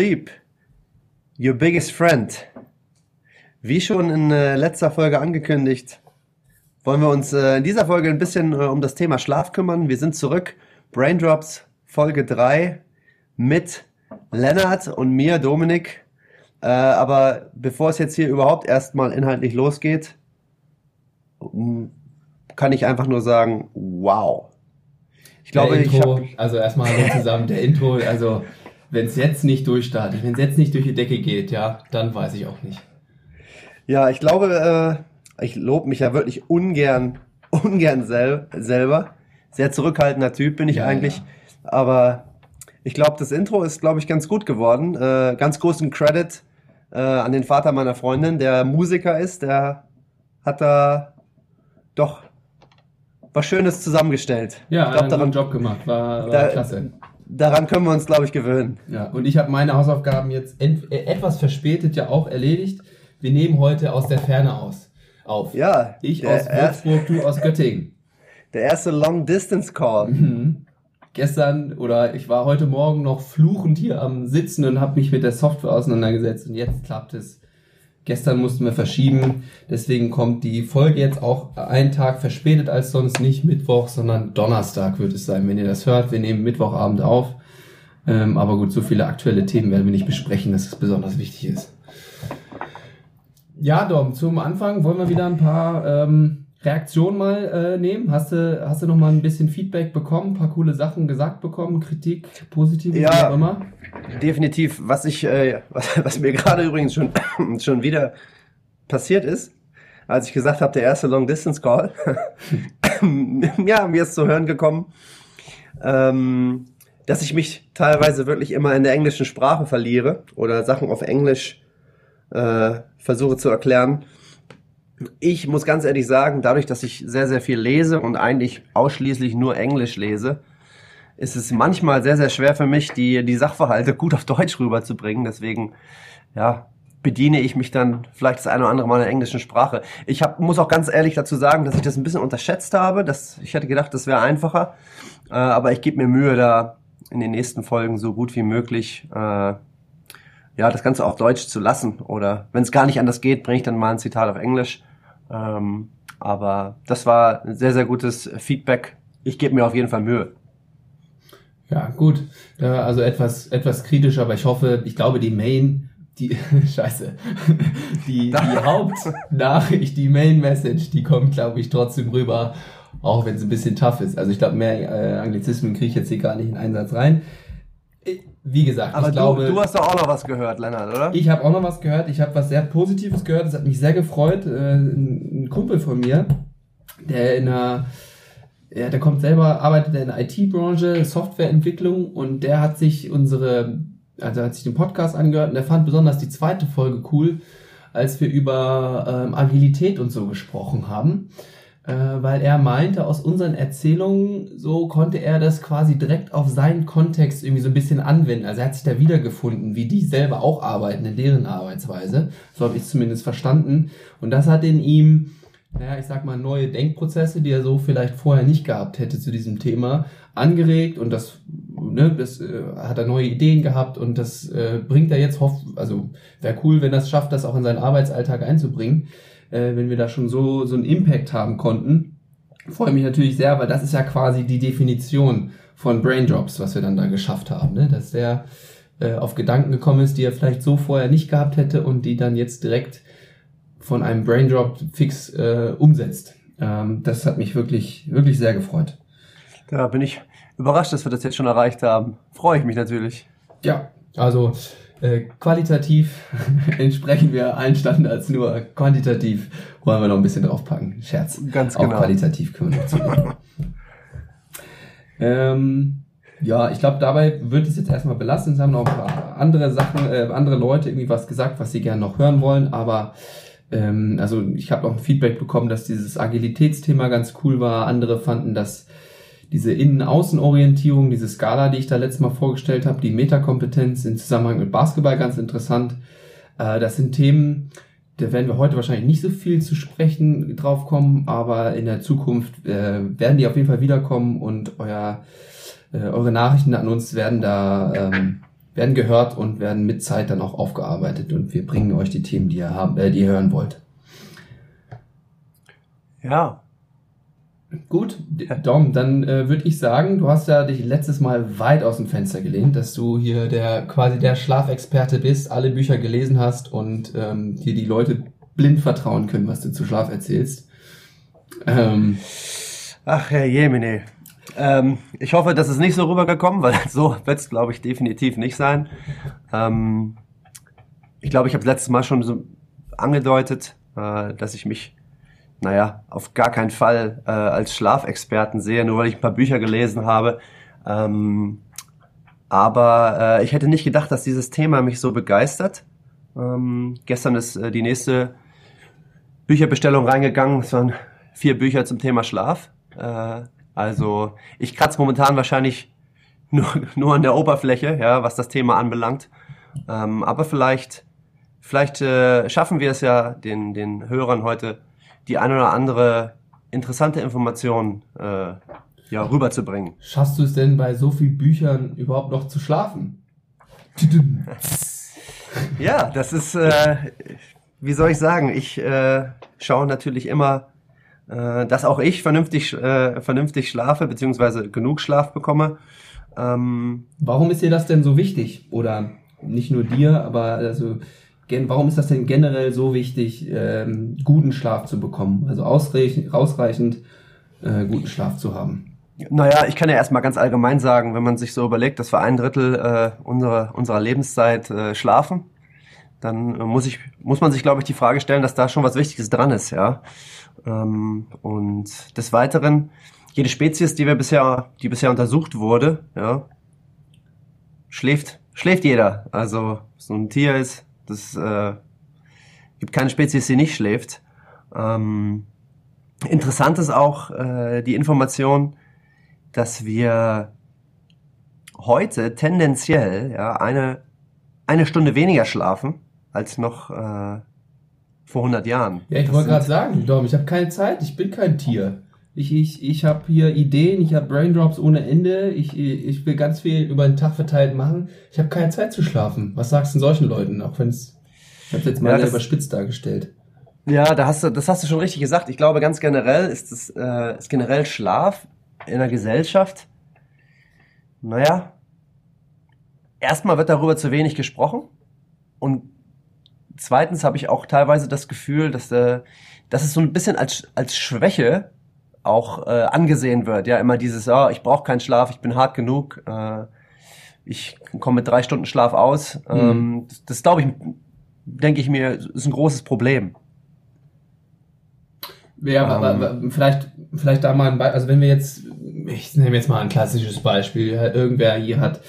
Sleep, your biggest friend. Wie schon in äh, letzter Folge angekündigt, wollen wir uns äh, in dieser Folge ein bisschen äh, um das Thema Schlaf kümmern. Wir sind zurück. Braindrops Folge 3 mit Lennart und mir, Dominik. Aber bevor es jetzt hier überhaupt erstmal inhaltlich losgeht, kann ich einfach nur sagen, wow. Ich glaube, Intro, ich habe also erstmal zusammen, der Intro, also wenn es jetzt nicht durchstartet, wenn es jetzt nicht durch die Decke geht, ja, dann weiß ich auch nicht. Ja, ich glaube, äh, ich lobe mich ja wirklich ungern, ungern sel selber. Sehr zurückhaltender Typ bin ich ja, eigentlich, ja. aber ich glaube, das Intro ist, glaube ich, ganz gut geworden. Äh, ganz großen Credit äh, an den Vater meiner Freundin, der Musiker ist, der hat da doch was Schönes zusammengestellt. Ja, ich glaub, einen daran, Job gemacht, war, war da, klasse. Daran können wir uns, glaube ich, gewöhnen. Ja, und ich habe meine Hausaufgaben jetzt äh, etwas verspätet ja auch erledigt. Wir nehmen heute aus der Ferne aus auf. Ja. Ich aus Würzburg, du aus Göttingen. Der erste Long Distance Call. Mhm. Gestern oder ich war heute Morgen noch fluchend hier am Sitzen und habe mich mit der Software auseinandergesetzt und jetzt klappt es Gestern mussten wir verschieben, deswegen kommt die Folge jetzt auch einen Tag verspätet als sonst, nicht Mittwoch, sondern Donnerstag wird es sein, wenn ihr das hört. Wir nehmen Mittwochabend auf. Ähm, aber gut, so viele aktuelle Themen werden wir nicht besprechen, dass es besonders wichtig ist. Ja, Dom, zum Anfang wollen wir wieder ein paar ähm, Reaktionen mal äh, nehmen. Hast du, hast du noch mal ein bisschen Feedback bekommen, ein paar coole Sachen gesagt bekommen, Kritik, positive, ja, wie auch immer? definitiv. Was ich, äh, was, was mir gerade übrigens schon, schon wieder passiert ist, als ich gesagt habe, der erste Long Distance Call, ja, mir ist zu hören gekommen, ähm, dass ich mich teilweise wirklich immer in der englischen Sprache verliere oder Sachen auf Englisch äh, versuche zu erklären. Ich muss ganz ehrlich sagen, dadurch, dass ich sehr, sehr viel lese und eigentlich ausschließlich nur Englisch lese, ist es manchmal sehr, sehr schwer für mich, die, die Sachverhalte gut auf Deutsch rüberzubringen. Deswegen, ja, bediene ich mich dann vielleicht das eine oder andere Mal in der englischen Sprache. Ich hab, muss auch ganz ehrlich dazu sagen, dass ich das ein bisschen unterschätzt habe. Dass, ich hätte gedacht, das wäre einfacher. Äh, aber ich gebe mir Mühe, da in den nächsten Folgen so gut wie möglich äh, ja, das Ganze auf Deutsch zu lassen. Oder wenn es gar nicht anders geht, bringe ich dann mal ein Zitat auf Englisch. Ähm, aber das war ein sehr, sehr gutes Feedback. Ich gebe mir auf jeden Fall Mühe. Ja, gut. also etwas, etwas kritisch, aber ich hoffe, ich glaube, die Main, die, scheiße, die, die Hauptnachricht, die Main Message, die kommt, glaube ich, trotzdem rüber, auch wenn es ein bisschen tough ist. Also ich glaube, mehr äh, Anglizismen kriege ich jetzt hier gar nicht in Einsatz rein. Wie gesagt, aber ich du, glaube. Du hast doch auch noch was gehört, Lennart, oder? Ich habe auch noch was gehört. Ich habe was sehr Positives gehört. Das hat mich sehr gefreut. Äh, ein Kumpel von mir, der in einer ja, der kommt selber, arbeitet in der IT-Branche, Softwareentwicklung und der hat sich unsere, also hat sich den Podcast angehört und der fand besonders die zweite Folge cool, als wir über ähm, Agilität und so gesprochen haben, äh, weil er meinte, aus unseren Erzählungen so konnte er das quasi direkt auf seinen Kontext irgendwie so ein bisschen anwenden. Also er hat sich da wiedergefunden, wie die selber auch arbeiten in deren Arbeitsweise. So habe ich es zumindest verstanden. Und das hat in ihm naja, ich sag mal, neue Denkprozesse, die er so vielleicht vorher nicht gehabt hätte zu diesem Thema, angeregt und das, ne, das äh, hat er neue Ideen gehabt und das äh, bringt er jetzt hoff, also wäre cool, wenn das schafft, das auch in seinen Arbeitsalltag einzubringen, äh, wenn wir da schon so, so einen Impact haben konnten. Freue mich natürlich sehr, weil das ist ja quasi die Definition von Braindrops, was wir dann da geschafft haben, ne? dass der äh, auf Gedanken gekommen ist, die er vielleicht so vorher nicht gehabt hätte und die dann jetzt direkt von einem Braindrop fix äh, umsetzt. Ähm, das hat mich wirklich, wirklich sehr gefreut. Da bin ich überrascht, dass wir das jetzt schon erreicht haben. Freue ich mich natürlich. Ja, also äh, qualitativ entsprechen wir allen Standards, nur quantitativ wollen wir noch ein bisschen draufpacken. Scherz. Ganz genau. Auch qualitativ können wir noch zulegen. ähm, ja, ich glaube, dabei wird es jetzt erstmal belassen. Es haben noch ein paar andere Sachen, äh, andere Leute irgendwie was gesagt, was sie gerne noch hören wollen, aber ähm, also ich habe auch ein Feedback bekommen, dass dieses Agilitätsthema ganz cool war. Andere fanden, dass diese Innen-Außen-Orientierung, diese Skala, die ich da letztes Mal vorgestellt habe, die Metakompetenz im Zusammenhang mit Basketball ganz interessant. Äh, das sind Themen, da werden wir heute wahrscheinlich nicht so viel zu sprechen drauf kommen, aber in der Zukunft äh, werden die auf jeden Fall wiederkommen und euer, äh, eure Nachrichten an uns werden da ähm, werden gehört und werden mit Zeit dann auch aufgearbeitet und wir bringen euch die Themen, die ihr haben, die ihr hören wollt. Ja. Gut, Dom, dann äh, würde ich sagen, du hast ja dich letztes Mal weit aus dem Fenster gelehnt, dass du hier der quasi der Schlafexperte bist, alle Bücher gelesen hast und ähm, dir die Leute blind vertrauen können, was du zu Schlaf erzählst. Ähm, Ach, Herr Jemine. Ähm, ich hoffe, das ist nicht so rübergekommen, weil so wird es, glaube ich, definitiv nicht sein. Ähm, ich glaube, ich habe letztes Mal schon so angedeutet, äh, dass ich mich, naja, auf gar keinen Fall äh, als Schlafexperten sehe, nur weil ich ein paar Bücher gelesen habe. Ähm, aber äh, ich hätte nicht gedacht, dass dieses Thema mich so begeistert. Ähm, gestern ist äh, die nächste Bücherbestellung reingegangen. Es waren vier Bücher zum Thema Schlaf. Äh, also ich kratze momentan wahrscheinlich nur, nur an der Oberfläche, ja, was das Thema anbelangt. Ähm, aber vielleicht, vielleicht äh, schaffen wir es ja, den, den Hörern heute die ein oder andere interessante Information äh, ja, rüberzubringen. Schaffst du es denn bei so vielen Büchern überhaupt noch zu schlafen? ja, das ist, äh, wie soll ich sagen, ich äh, schaue natürlich immer äh, dass auch ich vernünftig, äh, vernünftig schlafe, beziehungsweise genug Schlaf bekomme. Ähm, warum ist dir das denn so wichtig? Oder nicht nur dir, aber also warum ist das denn generell so wichtig, ähm, guten Schlaf zu bekommen? Also ausreichend, ausreichend äh, guten Schlaf zu haben? Naja, ich kann ja erstmal ganz allgemein sagen, wenn man sich so überlegt, dass wir ein Drittel äh, unserer, unserer Lebenszeit äh, schlafen, dann muss, ich, muss man sich, glaube ich, die Frage stellen, dass da schon was Wichtiges dran ist, ja. Ähm, und des Weiteren, jede Spezies, die wir bisher, die bisher untersucht wurde, ja, schläft, schläft jeder. Also so ein Tier ist, das äh, gibt keine Spezies, die nicht schläft. Ähm, interessant ist auch äh, die Information, dass wir heute tendenziell ja eine eine Stunde weniger schlafen als noch äh, vor 100 Jahren. Ja, ich wollte gerade sagen, Dom, ich habe keine Zeit, ich bin kein Tier. Ich, ich, ich habe hier Ideen, ich habe Braindrops ohne Ende, ich, ich will ganz viel über den Tag verteilt machen. Ich habe keine Zeit zu schlafen. Was sagst du solchen Leuten, auch wenn es, ich habe jetzt mal ja, überspitzt dargestellt. Ja, da hast du, das hast du schon richtig gesagt. Ich glaube, ganz generell ist es äh, ist generell Schlaf in der Gesellschaft. Naja, erstmal wird darüber zu wenig gesprochen und zweitens habe ich auch teilweise das Gefühl, dass, äh, dass es so ein bisschen als, als Schwäche auch äh, angesehen wird. Ja, immer dieses, oh, ich brauche keinen Schlaf, ich bin hart genug, äh, ich komme mit drei Stunden Schlaf aus. Mhm. Ähm, das, das glaube ich, denke ich mir, ist ein großes Problem. Ja, ähm, vielleicht, vielleicht da mal ein Beispiel, also wenn wir jetzt, ich nehme jetzt mal ein klassisches Beispiel, irgendwer hier hat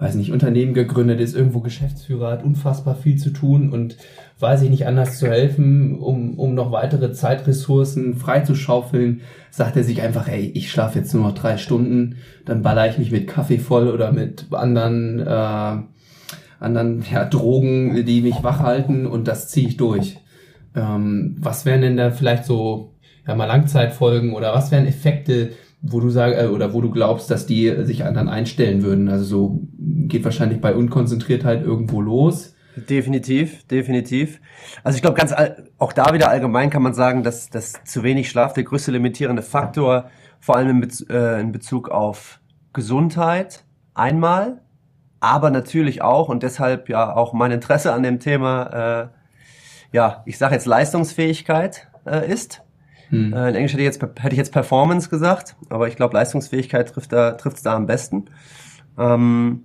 weiß nicht, Unternehmen gegründet ist, irgendwo Geschäftsführer hat, unfassbar viel zu tun und weiß ich nicht anders zu helfen, um, um noch weitere Zeitressourcen freizuschaufeln, sagt er sich einfach, ey, ich schlafe jetzt nur noch drei Stunden, dann baller ich mich mit Kaffee voll oder mit anderen, äh, anderen ja, Drogen, die mich wach halten und das ziehe ich durch. Ähm, was wären denn da vielleicht so ja, mal Langzeitfolgen oder was wären Effekte, wo du sagst, äh, oder wo du glaubst, dass die sich dann einstellen würden. Also so geht wahrscheinlich bei Unkonzentriertheit irgendwo los. Definitiv, definitiv. Also ich glaube, ganz auch da wieder allgemein kann man sagen, dass, dass zu wenig Schlaf der größte limitierende Faktor, vor allem in, Bez äh, in Bezug auf Gesundheit einmal, aber natürlich auch und deshalb ja auch mein Interesse an dem Thema, äh, ja, ich sage jetzt Leistungsfähigkeit äh, ist. Hm. Äh, in Englisch hätte ich, jetzt, hätte ich jetzt Performance gesagt, aber ich glaube, Leistungsfähigkeit trifft da, trifft's da am besten. Ähm,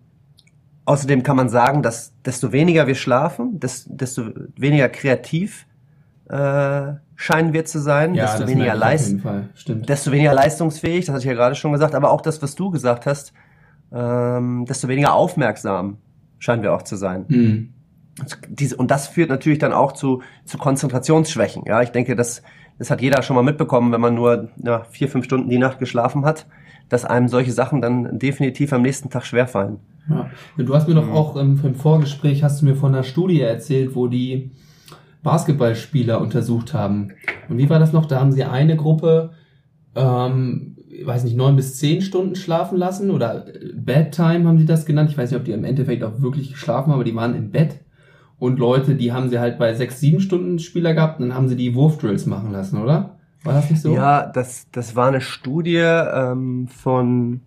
außerdem kann man sagen, dass desto weniger wir schlafen, desto weniger kreativ äh, scheinen wir zu sein, ja, desto weniger Leist desto weniger leistungsfähig, das hatte ich ja gerade schon gesagt, aber auch das, was du gesagt hast, ähm, desto weniger aufmerksam scheinen wir auch zu sein. Hm. Und das führt natürlich dann auch zu, zu Konzentrationsschwächen. Ja, ich denke, dass das hat jeder schon mal mitbekommen, wenn man nur ja, vier, fünf Stunden die Nacht geschlafen hat, dass einem solche Sachen dann definitiv am nächsten Tag schwerfallen. Ja. Du hast mir doch mhm. auch im, im Vorgespräch hast du mir von einer Studie erzählt, wo die Basketballspieler untersucht haben. Und wie war das noch? Da haben sie eine Gruppe ähm, weiß nicht, neun bis zehn Stunden schlafen lassen oder Bedtime haben sie das genannt. Ich weiß nicht, ob die im Endeffekt auch wirklich geschlafen haben, aber die waren im Bett. Und Leute, die haben sie halt bei sechs, sieben Stunden Spieler gehabt, dann haben sie die Wurfdrills machen lassen, oder? War das nicht so? Ja, das, das war eine Studie ähm, von,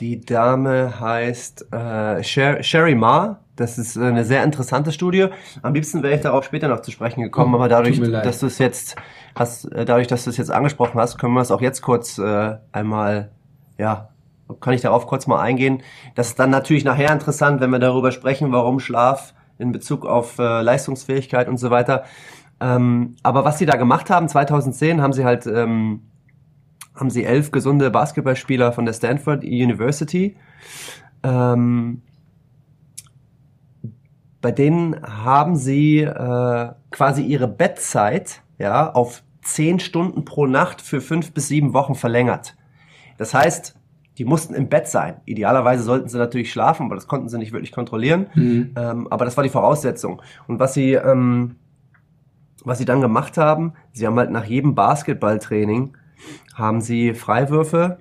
die Dame heißt äh, Sher Sherry Ma. Das ist eine sehr interessante Studie. Am liebsten wäre ich darauf später noch zu sprechen gekommen, aber dadurch, dass du es jetzt hast, äh, dadurch, dass du es jetzt angesprochen hast, können wir es auch jetzt kurz äh, einmal, ja, kann ich darauf kurz mal eingehen. Das ist dann natürlich nachher interessant, wenn wir darüber sprechen, warum Schlaf in Bezug auf äh, Leistungsfähigkeit und so weiter. Ähm, aber was sie da gemacht haben, 2010 haben sie halt ähm, haben sie elf gesunde Basketballspieler von der Stanford University. Ähm, bei denen haben sie äh, quasi ihre Bettzeit ja, auf zehn Stunden pro Nacht für fünf bis sieben Wochen verlängert. Das heißt, die mussten im Bett sein. Idealerweise sollten sie natürlich schlafen, aber das konnten sie nicht wirklich kontrollieren. Mhm. Ähm, aber das war die Voraussetzung. Und was sie, ähm, was sie dann gemacht haben, sie haben halt nach jedem Basketballtraining haben sie Freiwürfe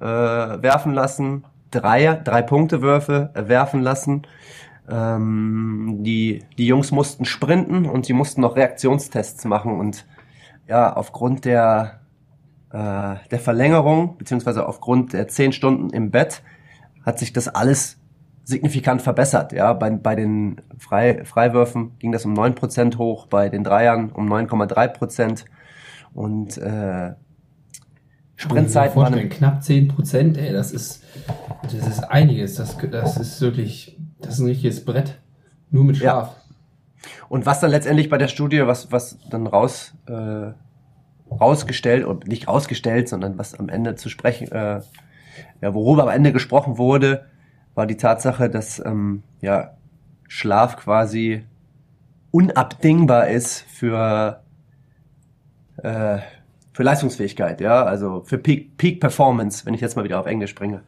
äh, werfen lassen, drei, drei Punkte Würfe äh, werfen lassen. Ähm, die, die Jungs mussten sprinten und sie mussten noch Reaktionstests machen und ja, aufgrund der, äh, der Verlängerung, beziehungsweise aufgrund der zehn Stunden im Bett, hat sich das alles signifikant verbessert. Ja, bei, bei den Frei, Freiwürfen ging das um 9% hoch, bei den Dreiern um 9,3% und äh, Sprintzeiten waren knapp 10 Prozent, ey, das ist, das ist einiges. Das, das ist wirklich, das ist ein richtiges Brett. Nur mit Ja. Schlaf. Und was dann letztendlich bei der Studie, was, was dann raus, äh, rausgestellt, und nicht rausgestellt, sondern was am Ende zu sprechen, äh, ja, worüber am Ende gesprochen wurde, war die Tatsache, dass ähm, ja, Schlaf quasi unabdingbar ist für, äh, für Leistungsfähigkeit, ja, also für Peak, Peak Performance, wenn ich jetzt mal wieder auf Englisch bringe.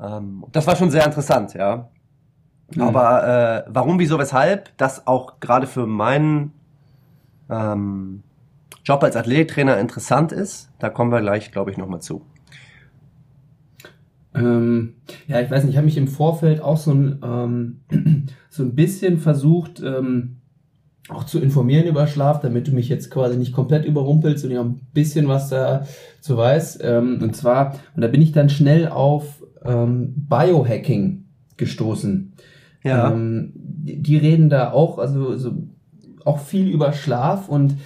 Ähm, das war schon sehr interessant, ja. Mhm. Aber äh, warum, wieso, weshalb, das auch gerade für meinen ähm, Job als Athletiktrainer interessant ist, da kommen wir gleich, glaube ich, nochmal zu. Ähm, ja, ich weiß nicht, ich habe mich im Vorfeld auch so ein, ähm, so ein bisschen versucht, ähm, auch zu informieren über Schlaf, damit du mich jetzt quasi nicht komplett überrumpelst und ich auch ein bisschen was dazu weiß. Ähm, und zwar, und da bin ich dann schnell auf ähm, Biohacking gestoßen. Ähm, die, die reden da auch, also so, auch viel über Schlaf und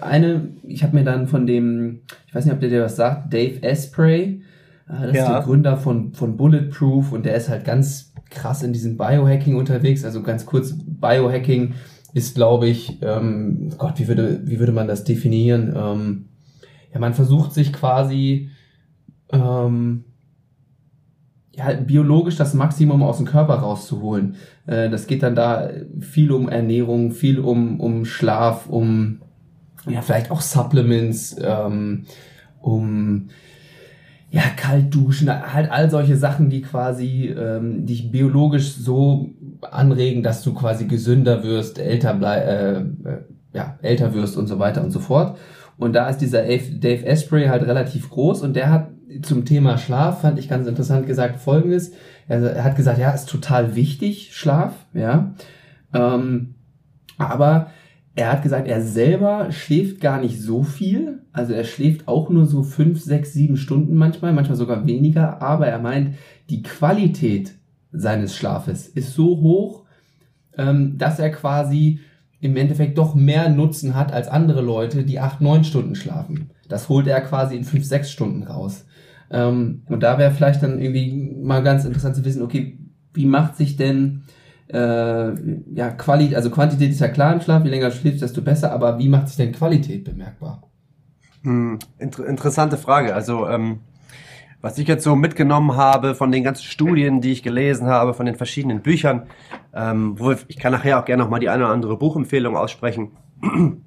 eine, ich habe mir dann von dem, ich weiß nicht, ob der dir was sagt, Dave Asprey, äh, das ist Ja. der Gründer von, von Bulletproof und der ist halt ganz krass in diesem Biohacking unterwegs. Also ganz kurz, Biohacking ist, glaube ich, ähm, Gott, wie würde, wie würde man das definieren? Ähm, ja, man versucht sich quasi ähm, ja, biologisch das Maximum aus dem Körper rauszuholen. Äh, das geht dann da viel um Ernährung, viel um, um Schlaf, um ja, vielleicht auch Supplements, ähm, um ja, kalt duschen, halt all solche Sachen, die quasi ähm, dich biologisch so anregen, dass du quasi gesünder wirst, älter blei äh, äh, ja, älter wirst und so weiter und so fort. Und da ist dieser Dave Asprey halt relativ groß und der hat zum Thema Schlaf, fand ich ganz interessant gesagt, folgendes. Er hat gesagt, ja, ist total wichtig, Schlaf, ja. Ähm, aber er hat gesagt, er selber schläft gar nicht so viel. Also er schläft auch nur so fünf, sechs, sieben Stunden manchmal, manchmal sogar weniger. Aber er meint, die Qualität seines Schlafes ist so hoch, ähm, dass er quasi im Endeffekt doch mehr Nutzen hat als andere Leute, die acht, neun Stunden schlafen. Das holt er quasi in fünf, sechs Stunden raus. Ähm, und da wäre vielleicht dann irgendwie mal ganz interessant zu wissen, okay, wie macht sich denn äh, ja, Qualität, also Quantität ist ja klar im Schlaf, je länger du schläfst, desto besser, aber wie macht sich denn Qualität bemerkbar? Hm, inter interessante Frage. Also, ähm, was ich jetzt so mitgenommen habe von den ganzen Studien, die ich gelesen habe, von den verschiedenen Büchern, ähm, wo ich kann nachher auch gerne noch mal die eine oder andere Buchempfehlung aussprechen.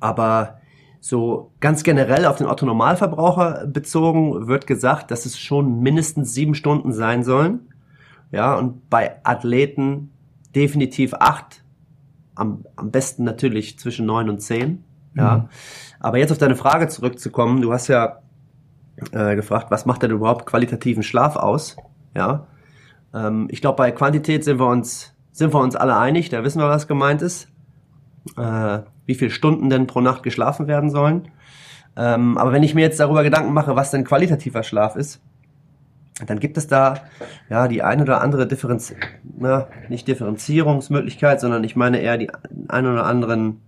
Aber so ganz generell auf den Otto-Normalverbraucher bezogen wird gesagt, dass es schon mindestens sieben Stunden sein sollen. Ja, und bei Athleten definitiv acht. Am, am besten natürlich zwischen neun und zehn. Ja. Mhm. Aber jetzt auf deine Frage zurückzukommen, du hast ja äh, gefragt, was macht denn überhaupt qualitativen Schlaf aus? Ja. Ähm, ich glaube, bei Quantität sind wir uns, sind wir uns alle einig, da wissen wir, was gemeint ist. Äh, wie viele Stunden denn pro Nacht geschlafen werden sollen. Ähm, aber wenn ich mir jetzt darüber Gedanken mache, was denn qualitativer Schlaf ist, dann gibt es da ja die eine oder andere Differenz, na, nicht Differenzierungsmöglichkeit, sondern ich meine eher die ein oder anderen,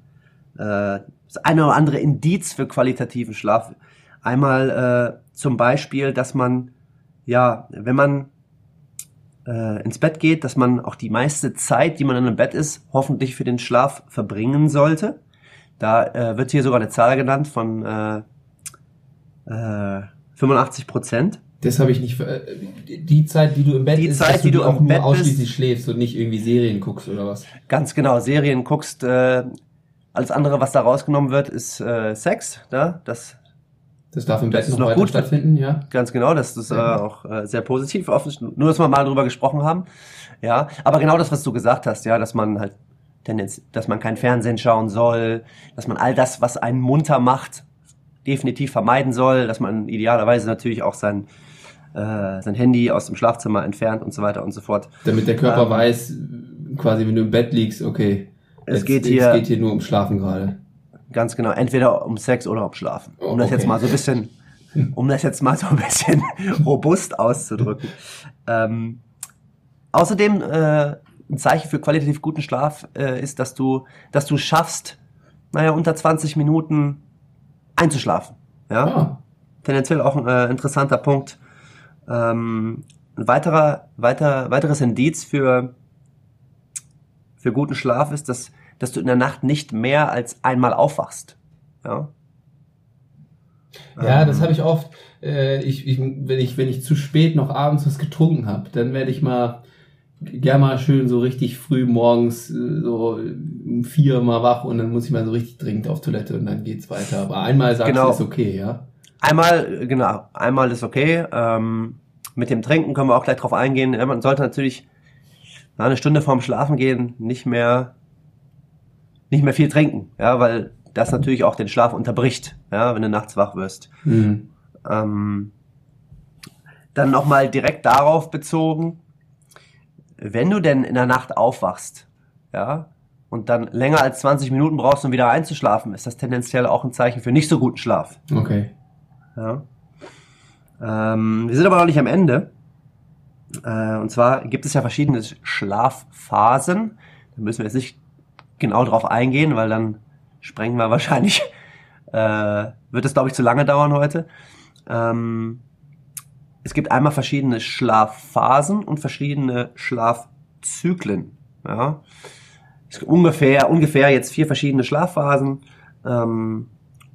äh, das eine oder andere Indiz für qualitativen Schlaf. Einmal äh, zum Beispiel, dass man ja, wenn man äh, ins Bett geht, dass man auch die meiste Zeit, die man in einem Bett ist, hoffentlich für den Schlaf verbringen sollte. Da äh, wird hier sogar eine Zahl genannt von äh, äh, 85 Prozent. Das habe ich nicht. äh, Die Zeit, die du im Bett Die ist, Zeit, dass die du auch nur Bett ausschließlich bist. schläfst und nicht irgendwie Serien guckst oder was. Ganz genau, Serien guckst, äh, alles andere, was da rausgenommen wird, ist äh, Sex. Da, das Das darf im Bett noch, noch gut. stattfinden, ja. ganz genau, das ist äh, auch äh, sehr positiv. Nur, dass wir mal drüber gesprochen haben. Ja, aber genau das, was du gesagt hast, ja, dass man halt Tendenz, dass man kein Fernsehen schauen soll, dass man all das, was einen munter macht, definitiv vermeiden soll, dass man idealerweise natürlich auch sein äh, sein Handy aus dem Schlafzimmer entfernt und so weiter und so fort. Damit der Körper Ähm, weiß, quasi, wenn du im Bett liegst, okay. Es jetzt, geht es hier- geht hier nur um Schlafen gerade. Ganz genau, entweder um Sex oder um Schlafen. Um Oh, das jetzt okay. mal so ein bisschen, um das jetzt mal so ein bisschen robust auszudrücken. Ähm, außerdem äh, ein Zeichen für qualitativ guten Schlaf äh, ist, dass du, dass du schaffst, naja, unter 20 Minuten einzuschlafen. Ja, Ah, tendenziell auch ein äh, interessanter Punkt. Ähm, ein weiterer, weiter, weiteres Indiz für, für guten Schlaf ist, dass, dass du in der Nacht nicht mehr als einmal aufwachst. Ja, ja, Ähm, das habe ich oft. Äh, ich, ich, wenn ich, wenn ich zu spät noch abends was getrunken habe, dann werde ich mal gerne mal schön so richtig früh morgens äh, so um vier mal wach und dann muss ich mal so richtig dringend auf Toilette und dann geht's weiter. Aber einmal sagst Genau. du, ist okay, ja. Einmal, genau, einmal ist okay. Ähm, mit dem Trinken können wir auch gleich drauf eingehen. Man sollte natürlich na, eine Stunde vorm Schlafen gehen nicht mehr, nicht mehr viel trinken, ja, weil das natürlich auch den Schlaf unterbricht, ja, wenn du nachts wach wirst. Mhm. Ähm, dann nochmal direkt darauf bezogen, wenn du denn in der Nacht aufwachst, ja, und dann länger als 20 Minuten brauchst, um wieder einzuschlafen, ist das tendenziell auch ein Zeichen für nicht so guten Schlaf. Okay. Ja. Ähm, wir sind aber noch nicht am Ende. Äh, und zwar gibt es ja verschiedene Schlafphasen. Da müssen wir jetzt nicht genau drauf eingehen, weil dann sprengen wir wahrscheinlich, äh, wird es glaube ich zu lange dauern heute. Ähm, es gibt einmal verschiedene Schlafphasen und verschiedene Schlafzyklen. Ja. Es gibt ungefähr, ungefähr jetzt vier verschiedene Schlafphasen. Ähm,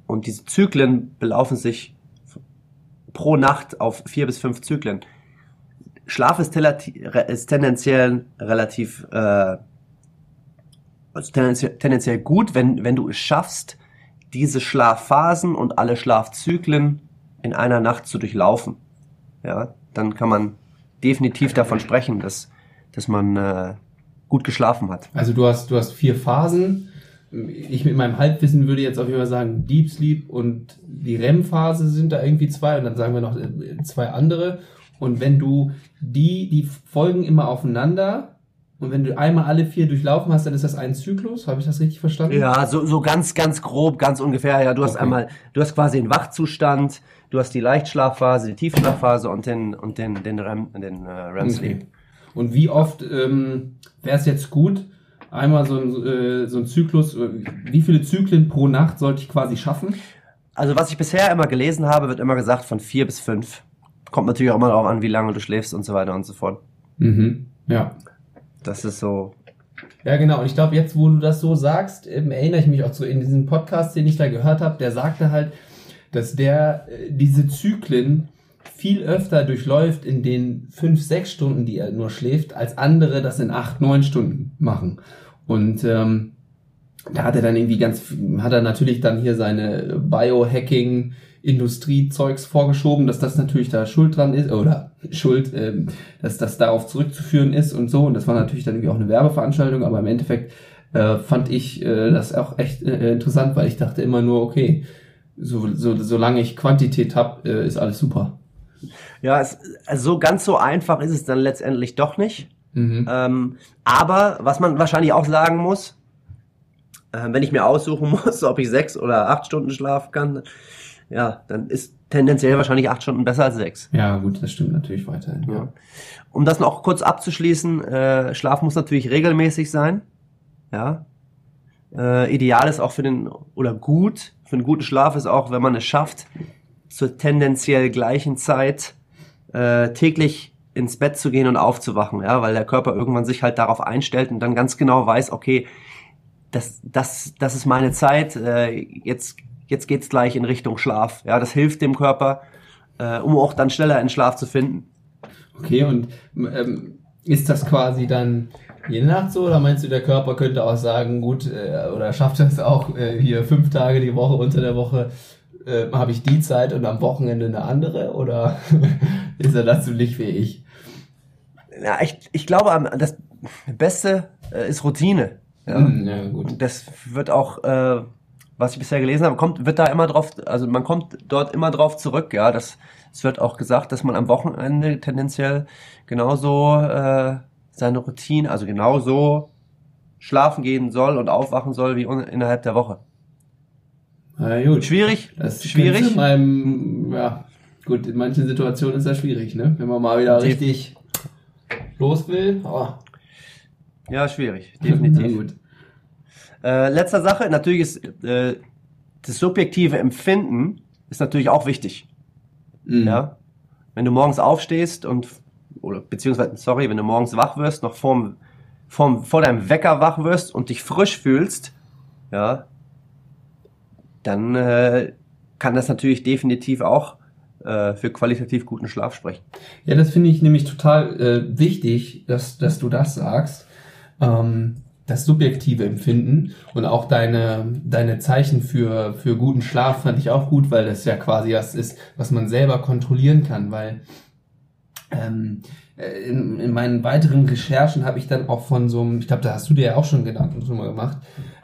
und diese Zyklen belaufen sich pro Nacht auf vier bis fünf Zyklen. Schlaf ist, ist tendenziell relativ äh, also tendenziell, tendenziell gut, wenn, wenn du es schaffst, diese Schlafphasen und alle Schlafzyklen in einer Nacht zu durchlaufen. Ja, dann kann man definitiv davon sprechen, dass, dass man äh, gut geschlafen hat. Also du hast, du hast vier Phasen. Ich mit meinem Halbwissen würde jetzt auf jeden Fall sagen, Deep Sleep und die REM-Phase sind da irgendwie zwei und dann sagen wir noch äh, zwei andere. Und wenn du die, die folgen immer aufeinander und wenn du einmal alle vier durchlaufen hast, dann ist das ein Zyklus. Habe ich das richtig verstanden? Ja, so, so ganz, ganz grob, ganz ungefähr. Ja, du hast Okay. einmal, du hast quasi den Wachzustand, du hast die Leichtschlafphase, die Tiefschlafphase und den, und den, den REM, den äh, REM Sleep. Okay. Und wie oft ähm, wäre es jetzt gut, einmal so ein, äh, so ein Zyklus, äh, wie viele Zyklen pro Nacht sollte ich quasi schaffen? Also was ich bisher immer gelesen habe, wird immer gesagt von vier bis fünf. Kommt natürlich auch immer darauf an, wie lange du schläfst und so weiter und so fort. Mhm. Ja. Das ist so. Ja, genau. Und ich glaube, jetzt, wo du das so sagst, ähm, erinnere ich mich auch so in diesem Podcast, den ich da gehört habe, der sagte halt, dass der äh, diese Zyklen viel öfter durchläuft in den fünf, sechs Stunden, die er nur schläft, als andere das in acht, neun Stunden machen. Und ähm, da hat er dann irgendwie ganz, hat er natürlich dann hier seine Biohacking Industriezeugs vorgeschoben, dass das natürlich da schuld dran ist, oder schuld, ähm, dass das darauf zurückzuführen ist und so. Und das war natürlich dann irgendwie auch eine Werbeveranstaltung, aber im Endeffekt äh, fand ich äh, das auch echt äh, interessant, weil ich dachte immer nur, okay, so, so, solange ich Quantität habe, äh, ist alles super. Ja, es, also so ganz so einfach ist es dann letztendlich doch nicht. Mhm. Ähm, aber was man wahrscheinlich auch sagen muss, äh, wenn ich mir aussuchen muss, ob ich sechs oder acht Stunden schlafen kann, ja, dann ist tendenziell wahrscheinlich acht Stunden besser als sechs. Ja, gut, das stimmt natürlich weiterhin. Ja. Um das noch kurz abzuschließen, äh, Schlaf muss natürlich regelmäßig sein. Ja. Äh, ideal ist auch für den, oder gut, für einen guten Schlaf ist auch, wenn man es schafft, zur tendenziell gleichen Zeit äh, täglich ins Bett zu gehen und aufzuwachen, ja, weil der Körper irgendwann sich halt darauf einstellt und dann ganz genau weiß, okay, das, das, das ist meine Zeit, äh, jetzt, jetzt geht's gleich in Richtung Schlaf. Ja, das hilft dem Körper, äh, um auch dann schneller in Schlaf zu finden. Okay, und ähm, ist das quasi dann jede Nacht so oder meinst du, der Körper könnte auch sagen, gut, äh, oder schafft es auch äh, hier fünf Tage die Woche unter der Woche äh, habe ich die Zeit und am Wochenende eine andere oder ist er dazu nicht wie ich? Ja, ich, ich glaube, das Beste äh, ist Routine. Ja? Mm, ja, gut. Das wird auch, äh, was ich bisher gelesen habe, kommt, wird da immer drauf, also man kommt dort immer drauf zurück, ja. Das, es wird auch gesagt, dass man am Wochenende tendenziell genauso äh, seine Routine, also genauso schlafen gehen soll und aufwachen soll wie innerhalb der Woche. Na gut. Schwierig. Das schwierig. In meinem, ja, gut, in manchen Situationen ist das schwierig, ne? Wenn man mal wieder richtig los will. Oh. Ja, schwierig, definitiv. gut. Äh, letzter Sache, natürlich ist äh, das subjektive Empfinden ist natürlich auch wichtig. Mhm. Ja, wenn du morgens aufstehst und oder beziehungsweise sorry, wenn du morgens wach wirst, noch vorm, vorm vor deinem Wecker wach wirst und dich frisch fühlst, ja, dann äh, kann das natürlich definitiv auch für qualitativ guten Schlaf sprechen. Ja, das finde ich nämlich total äh, wichtig, dass, dass du das sagst. Ähm, das subjektive Empfinden und auch deine, deine Zeichen für, für guten Schlaf fand ich auch gut, weil das ja quasi das ist, was man selber kontrollieren kann, weil ähm, äh, in, in meinen weiteren Recherchen habe ich dann auch von so einem, ich glaube, da hast du dir ja auch schon Gedanken drüber gemacht,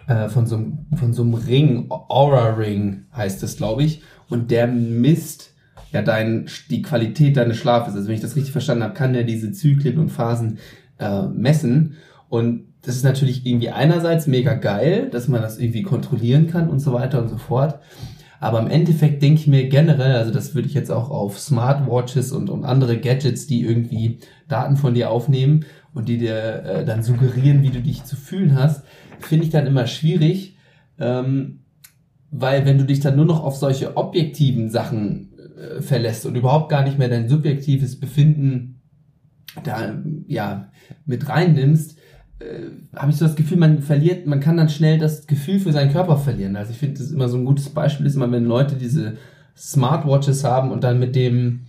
äh, von so einem, von so einem Ring, Aura Ring heißt es, glaube ich, und der misst ja dein, die Qualität deines Schlafes. Also wenn ich das richtig verstanden habe, kann der diese Zyklen und Phasen äh, messen. Und das ist natürlich irgendwie einerseits mega geil, dass man das irgendwie kontrollieren kann und so weiter und so fort. Aber im Endeffekt denke ich mir generell, also das würde ich jetzt auch auf Smartwatches und, und andere Gadgets, die irgendwie Daten von dir aufnehmen und die dir äh, dann suggerieren, wie du dich zu fühlen hast, finde ich dann immer schwierig, ähm, weil wenn du dich dann nur noch auf solche objektiven Sachen äh, verlässt und überhaupt gar nicht mehr dein subjektives Befinden da ja mit reinnimmst, äh, habe ich so das Gefühl, man verliert, man kann dann schnell das Gefühl für seinen Körper verlieren. Also ich finde, das ist immer so ein gutes Beispiel, ist immer, wenn Leute diese Smartwatches haben und dann mit dem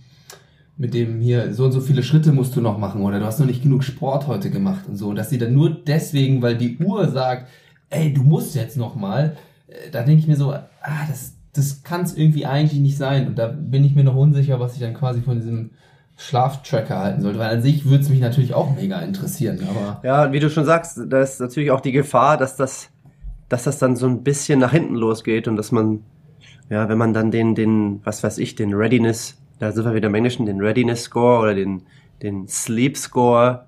mit dem hier so und so viele Schritte musst du noch machen oder du hast noch nicht genug Sport heute gemacht und so dass sie dann nur deswegen, weil die Uhr sagt, ey, du musst jetzt noch mal, äh, da denke ich mir so, ah, das das kann es irgendwie eigentlich nicht sein. Und da bin ich mir noch unsicher, was ich dann quasi von diesem Schlaftracker halten sollte, weil an sich würde es mich natürlich auch mega interessieren, aber ja, wie du schon sagst, da ist natürlich auch die Gefahr, dass das dass das dann so ein bisschen nach hinten losgeht und dass man ja, wenn man dann den den was weiß ich, den Readiness da sind wir wieder im Englischen, den Readiness Score oder den, den Sleep Score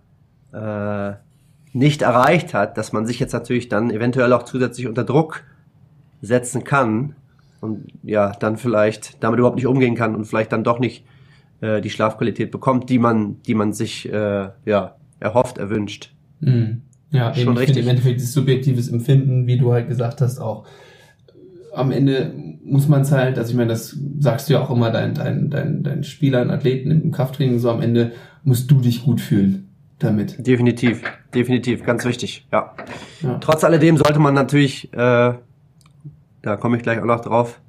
äh, nicht erreicht hat, dass man sich jetzt natürlich dann eventuell auch zusätzlich unter Druck setzen kann und ja, dann vielleicht damit überhaupt nicht umgehen kann und vielleicht dann doch nicht äh, die Schlafqualität bekommt, die man, die man sich äh, ja, erhofft, erwünscht. Mhm. Ja, schon eben, richtig. im Endeffekt das subjektives Empfinden, wie du halt gesagt hast, auch am Ende muss man es halt, also ich meine, das sagst du ja auch immer deinen dein, dein, dein Spielern, Athleten im Krafttraining, so am Ende musst du dich gut fühlen damit. Definitiv, definitiv, ganz wichtig, ja. ja. Trotz alledem sollte man natürlich, äh, da komme ich gleich auch noch drauf,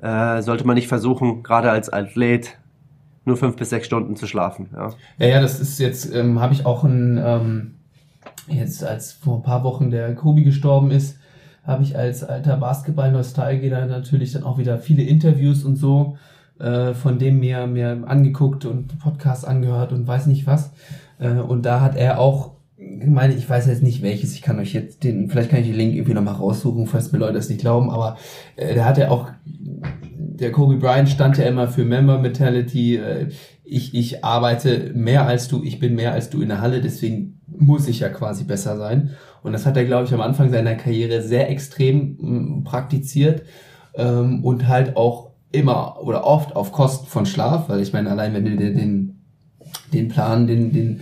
äh, sollte man nicht versuchen, gerade als Athlet nur fünf bis sechs Stunden zu schlafen. Ja, ja, ja das ist jetzt, ähm, habe ich auch ein, ähm, jetzt als vor ein paar Wochen der Kobi gestorben ist, habe ich als alter Basketball-Nostalgiker natürlich dann auch wieder viele Interviews und so äh, von dem mir, mir angeguckt und Podcasts angehört und weiß nicht was. Äh, und da hat er auch meine, ich weiß jetzt nicht welches, ich kann euch jetzt den, vielleicht kann ich den Link irgendwie nochmal raussuchen, falls mir Leute das nicht glauben, aber äh, der hat ja auch, der Kobe Bryant stand ja immer für Member Mentality, äh, ich, ich arbeite mehr als du, ich bin mehr als du in der Halle, deswegen muss ich ja quasi besser sein. Und das hat er, glaube ich, am Anfang seiner Karriere sehr extrem m, praktiziert ähm, und halt auch immer oder oft auf Kosten von Schlaf, weil ich meine, allein wenn du dir den, den Plan, den, den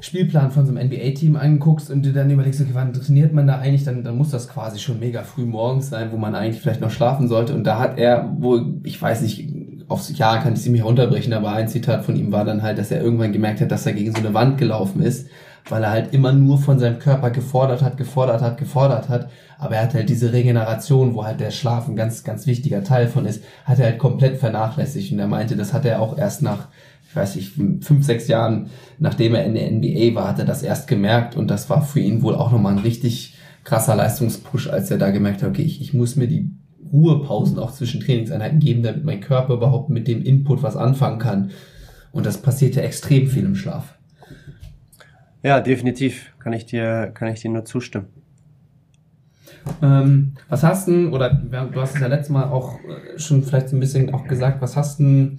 Spielplan von so einem NBA-Team anguckst und du dann überlegst, okay, wann trainiert man da eigentlich, dann, dann muss das quasi schon mega früh morgens sein, wo man eigentlich vielleicht noch schlafen sollte. Und da hat er, wo, ich weiß nicht, aufs Jahr kann ich ziemlich runterbrechen, aber ein Zitat von ihm war dann halt, dass er irgendwann gemerkt hat, dass er gegen so eine Wand gelaufen ist, weil er halt immer nur von seinem Körper gefordert hat, gefordert hat, gefordert hat. Aber er hat halt diese Regeneration, wo halt der Schlaf ein ganz, ganz wichtiger Teil von ist, hat er halt komplett vernachlässigt. Und er meinte, das hat er auch erst nach, ich weiß nicht, fünf, sechs Jahren, nachdem er in der NBA war, hat er das erst gemerkt. Und das war für ihn wohl auch nochmal ein richtig krasser Leistungspush, als er da gemerkt hat, okay, ich, ich muss mir die Ruhepausen auch zwischen Trainingseinheiten geben, damit mein Körper überhaupt mit dem Input was anfangen kann. Und das passiert ja extrem viel im Schlaf. Ja, definitiv. Kann ich dir, kann ich dir nur zustimmen. Ähm, was hast du, oder du hast es ja letztes Mal auch äh, schon vielleicht so ein bisschen auch gesagt, was hast du,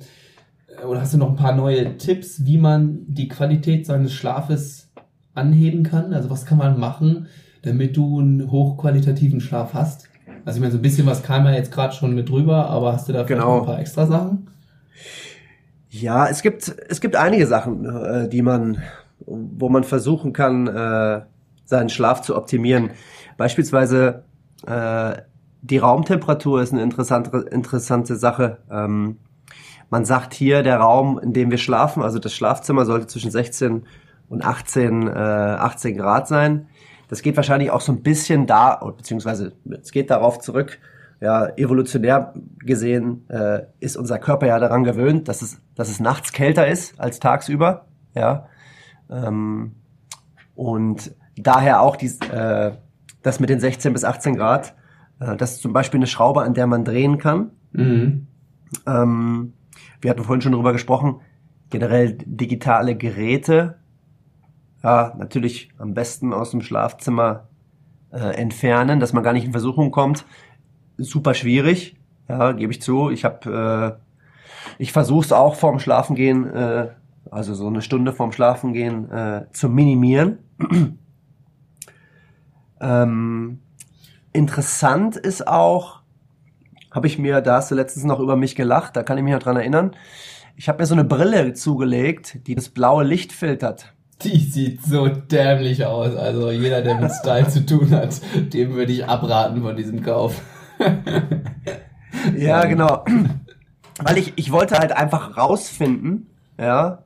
oder hast du noch ein paar neue Tipps, wie man die Qualität seines Schlafes anheben kann? Also was kann man machen, damit du einen hochqualitativen Schlaf hast? Also ich meine, so ein bisschen was kam ja jetzt gerade schon mit drüber, aber hast du da vielleicht genau. noch ein paar extra Sachen? Ja, es gibt, es gibt einige Sachen, äh, die man, wo man versuchen kann, äh, seinen Schlaf zu optimieren. Beispielsweise äh, die Raumtemperatur ist eine interessante, interessante Sache. Ähm, man sagt hier, der Raum, in dem wir schlafen, also das Schlafzimmer, sollte zwischen 16 und 18, äh, 18 Grad sein. Das geht wahrscheinlich auch so ein bisschen da, beziehungsweise es geht darauf zurück, ja, evolutionär gesehen äh, ist unser Körper ja daran gewöhnt, dass es, dass es nachts kälter ist als tagsüber, ja. Ähm, und daher auch dies, äh, das mit den 16 bis 18 Grad, äh, das ist zum Beispiel eine Schraube, an der man drehen kann. Mhm. Ähm, wir hatten vorhin schon darüber gesprochen, generell digitale Geräte ja, natürlich am besten aus dem Schlafzimmer äh, entfernen, dass man gar nicht in Versuchung kommt. Super schwierig, ja, gebe ich zu. Ich habe, äh, ich versuche es auch vorm Schlafengehen, äh, also so eine Stunde vorm Schlafengehen äh, zu minimieren. ähm, interessant ist auch, habe ich mir, da hast du letztens noch über mich gelacht, da kann ich mich noch dran erinnern. Ich habe mir so eine Brille zugelegt, die das blaue Licht filtert. Die sieht so dämlich aus. Also jeder, der mit Style zu tun hat, dem würde ich abraten von diesem Kauf. ja, genau. Weil ich, ich wollte halt einfach rausfinden, ja,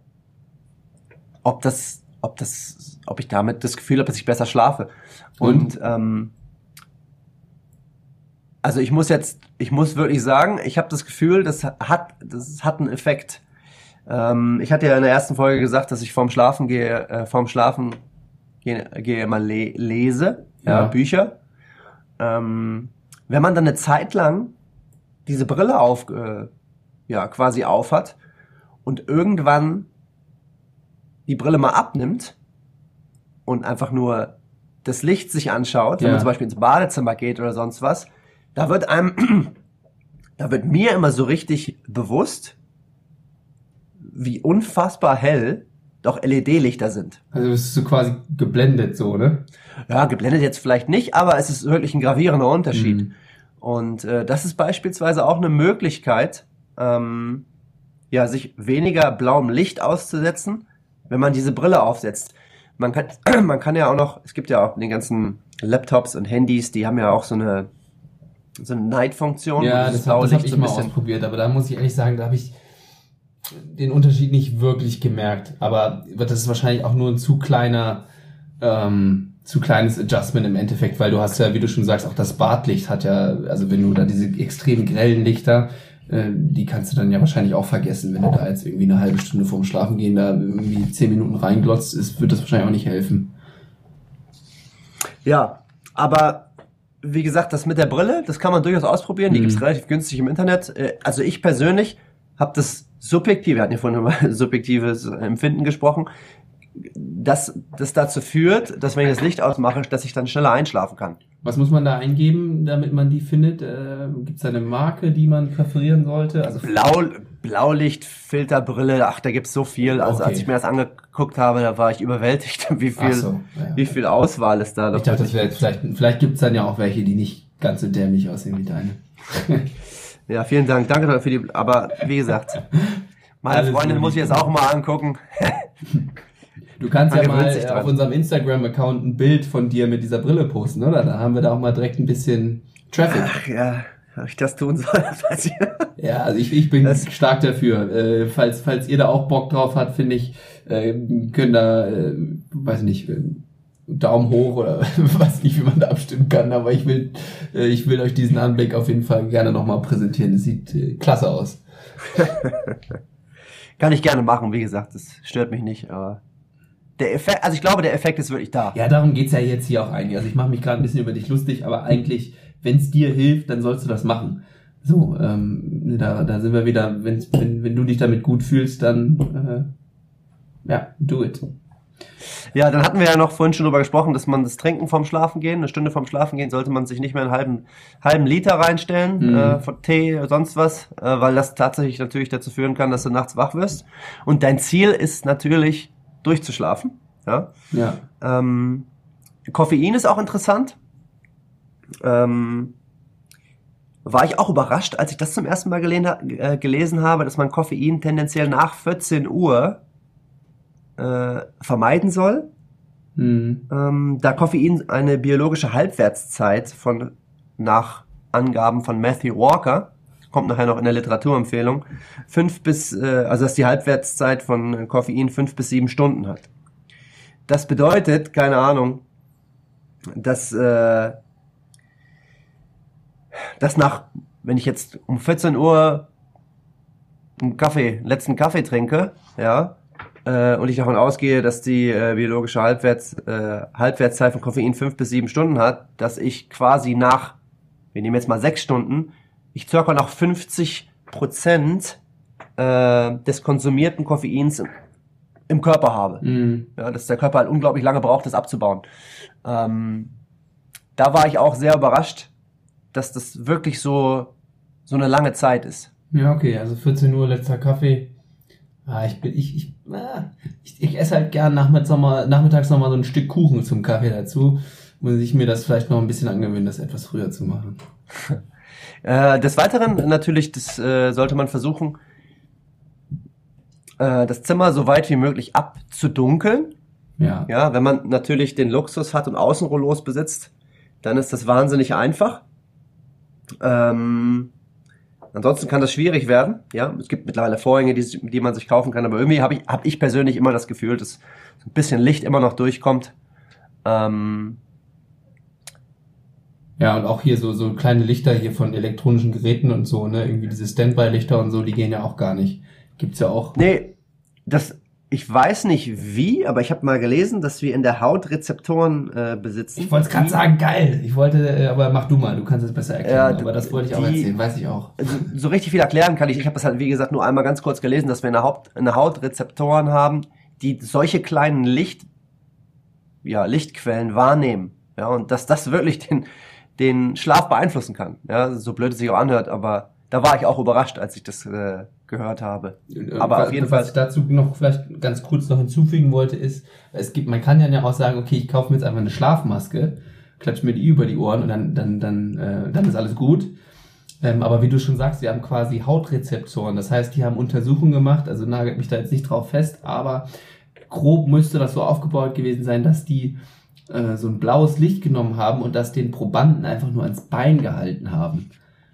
ob das, ob das, ob ich damit das Gefühl habe, dass ich besser schlafe. Und, Und ähm, also ich muss jetzt, ich muss wirklich sagen, ich habe das Gefühl, das hat, das hat einen Effekt. Ähm, ich hatte ja in der ersten Folge gesagt, dass ich vorm Schlafen gehe, äh, vorm Schlafen gehe, gehe immer le lese, ja, ja Bücher. Ähm, wenn man dann eine Zeit lang diese Brille auf, äh, ja, quasi aufhat und irgendwann die Brille mal abnimmt und einfach nur das Licht sich anschaut, wenn ja. man zum Beispiel ins Badezimmer geht oder sonst was, da wird einem, da wird mir immer so richtig bewusst, wie unfassbar hell doch LED-Lichter sind. Also bist du quasi geblendet so, ne? Ja, geblendet jetzt vielleicht nicht, aber es ist wirklich ein gravierender Unterschied. Mhm. Und äh, das ist beispielsweise auch eine Möglichkeit, ähm, ja, sich weniger blauem Licht auszusetzen, wenn man diese Brille aufsetzt. Man kann, man kann ja auch noch, es gibt ja auch den ganzen Laptops und Handys, die haben ja auch so eine so eine Night-Funktion. Ja, das, das habe hab ich so mal ausprobiert, aber da muss ich ehrlich sagen, da habe ich den Unterschied nicht wirklich gemerkt. Aber das ist wahrscheinlich auch nur ein zu kleiner, ähm, zu kleines Adjustment im Endeffekt, weil du hast ja, wie du schon sagst, auch das Badlicht hat ja, also wenn du da diese extrem grellen Lichter, äh, die kannst du dann ja wahrscheinlich auch vergessen, wenn du da jetzt irgendwie eine halbe Stunde vorm Schlafen gehen da irgendwie zehn Minuten reinglotzt, ist, wird das wahrscheinlich auch nicht helfen. Ja, aber wie gesagt, das mit der Brille, das kann man durchaus ausprobieren. Die mhm. gibt's relativ günstig im Internet. Äh, also ich persönlich habe das subjektiv, wir hatten ja vorhin über subjektives Empfinden gesprochen, dass das dazu führt, dass wenn ich das Licht ausmache, dass ich dann schneller einschlafen kann. Was muss man da eingeben, damit man die findet? Äh, Gibt es eine Marke, die man präferieren sollte? Also Blau, Blaulichtfilterbrille, ach, da gibt's so viel. Also okay. als ich mir das angeguckt habe, da war ich überwältigt, wie viel, so, ja. wie viel Auswahl es da Ich dachte, das wäre vielleicht, vielleicht gibt's dann ja auch welche, die nicht ganz so dämlich aussehen wie deine. ja, vielen Dank. Danke für die, aber wie gesagt, meine Alles Freundin muss ich jetzt auch mal angucken. Du kannst ja mal auf unserem Instagram-Account ein Bild von dir mit dieser Brille posten, oder? Da haben wir da auch mal direkt ein bisschen Traffic. Ach ja, ob ich das tun soll, weiß ich. Ja, also ich, ich bin das stark dafür. Äh, falls, falls ihr da auch Bock drauf habt, finde ich, äh, können da, äh, weiß nicht, äh, Daumen hoch oder weiß nicht, wie man da abstimmen kann, aber ich will, äh, ich will euch diesen Anblick auf jeden Fall gerne nochmal präsentieren. Es sieht äh, klasse aus. kann ich gerne machen, wie gesagt, das stört mich nicht, aber der Effekt, also ich glaube, der Effekt ist wirklich da. Ja, darum geht's ja jetzt hier auch eigentlich. Also ich mache mich gerade ein bisschen über dich lustig, aber eigentlich, wenn es dir hilft, dann sollst du das machen. So, ähm, da, da sind wir wieder, wenn, wenn, wenn du dich damit gut fühlst, dann äh, ja, do it. Ja, dann hatten wir ja noch vorhin schon darüber gesprochen, dass man das Trinken vom Schlafen gehen, eine Stunde vom Schlafen gehen, sollte man sich nicht mehr einen halben, halben Liter reinstellen mhm. äh, von Tee oder sonst was, äh, weil das tatsächlich natürlich dazu führen kann, dass du nachts wach wirst. Und dein Ziel ist natürlich, durchzuschlafen. Ja. ja. Ähm, Koffein ist auch interessant. Ähm, war ich auch überrascht, als ich das zum ersten Mal gelesen, äh, gelesen habe, dass man Koffein tendenziell nach 14 Uhr äh, vermeiden soll. Mhm. Ähm, da Koffein eine biologische Halbwertszeit von nach Angaben von Matthew Walker kommt nachher noch in der Literaturempfehlung, fünf bis, äh, also dass die Halbwertszeit von Koffein fünf bis sieben Stunden hat. Das bedeutet, keine Ahnung, dass, äh, dass nach, wenn ich jetzt um 14 Uhr einen Kaffee, letzten Kaffee trinke, ja, äh, und ich davon ausgehe, dass die äh, biologische Halbwerts, äh, Halbwertszeit von Koffein fünf bis sieben Stunden hat, dass ich quasi nach, wir nehmen jetzt mal sechs Stunden, ich circa noch 50 Prozent äh, des konsumierten Koffeins im, im Körper habe. Mhm. Ja, dass der Körper halt unglaublich lange braucht, das abzubauen. Ähm, da war ich auch sehr überrascht, dass das wirklich so, so eine lange Zeit ist. Ja, okay, also 14 Uhr letzter Kaffee. Ah, ich bin, ich, ich, ah, ich, ich esse halt gern nachmittags nochmal, nachmittags noch mal so ein Stück Kuchen zum Kaffee dazu. Muss ich mir das vielleicht noch ein bisschen angewöhnen, das etwas früher zu machen. Äh, des Weiteren natürlich, das äh, sollte man versuchen, äh, das Zimmer so weit wie möglich abzudunkeln. Ja. Ja, wenn man natürlich den Luxus hat und Außenrollos besitzt, dann ist das wahnsinnig einfach. Ähm, ansonsten kann das schwierig werden. Ja, es gibt mittlerweile Vorhänge, die, die man sich kaufen kann, aber irgendwie habe ich, hab ich persönlich immer das Gefühl, dass ein bisschen Licht immer noch durchkommt. Ähm, ja, und auch hier so, so kleine Lichter hier von elektronischen Geräten und so, ne? Irgendwie diese Standby-Lichter und so, die gehen ja auch gar nicht. Gibt's ja auch. Nee, das, ich weiß nicht wie, aber ich habe mal gelesen, dass wir in der Haut Rezeptoren äh, besitzen. Ich wollte es gerade sagen, geil. Ich wollte, äh, aber mach du mal, du kannst es besser erklären. Äh, aber das wollte ich auch erzählen, weiß ich auch. Also, so richtig viel erklären kann ich. Ich habe das halt, wie gesagt, nur einmal ganz kurz gelesen, dass wir in der, Haupt, in der Haut Rezeptoren haben, die solche kleinen Licht, ja, Lichtquellen wahrnehmen. Ja, und dass das wirklich den, den Schlaf beeinflussen kann. Ja, so blöd es sich auch anhört, aber da war ich auch überrascht, als ich das äh, gehört habe. Aber was, auf jeden was Fall. Was ich dazu noch vielleicht ganz kurz noch hinzufügen wollte, ist, es gibt, man kann ja auch sagen, okay, ich kaufe mir jetzt einfach eine Schlafmaske, klatsche mir die über die Ohren und dann, dann, dann, äh, dann ist alles gut. Ähm, aber wie du schon sagst, wir haben quasi Hautrezeptoren. Das heißt, die haben Untersuchungen gemacht, also nagelt mich da jetzt nicht drauf fest, aber grob müsste das so aufgebaut gewesen sein, dass die äh, so ein blaues Licht genommen haben und das den Probanden einfach nur ans Bein gehalten haben.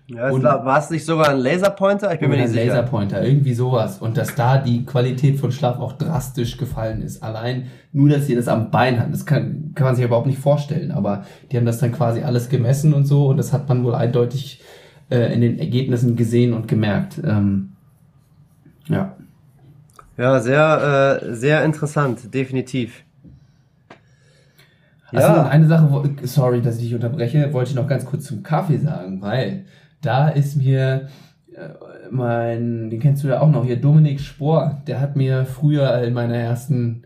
Ja, war es nicht sogar ein Laserpointer? Ich bin mir nicht sicher. Laserpointer, irgendwie sowas. Und dass da die Qualität von Schlaf auch drastisch gefallen ist. Allein nur, dass sie das am Bein hatten, das kann, kann man sich überhaupt nicht vorstellen. Aber die haben das dann quasi alles gemessen und so und das hat man wohl eindeutig äh, in den Ergebnissen gesehen und gemerkt. Ähm, ja. Ja, sehr, äh, sehr interessant, definitiv. Also ja. eine Sache, sorry, dass ich dich unterbreche, wollte ich noch ganz kurz zum Kaffee sagen, weil da ist mir äh, mein, den kennst du ja auch noch hier, Dominik Spohr, der hat mir früher in meiner ersten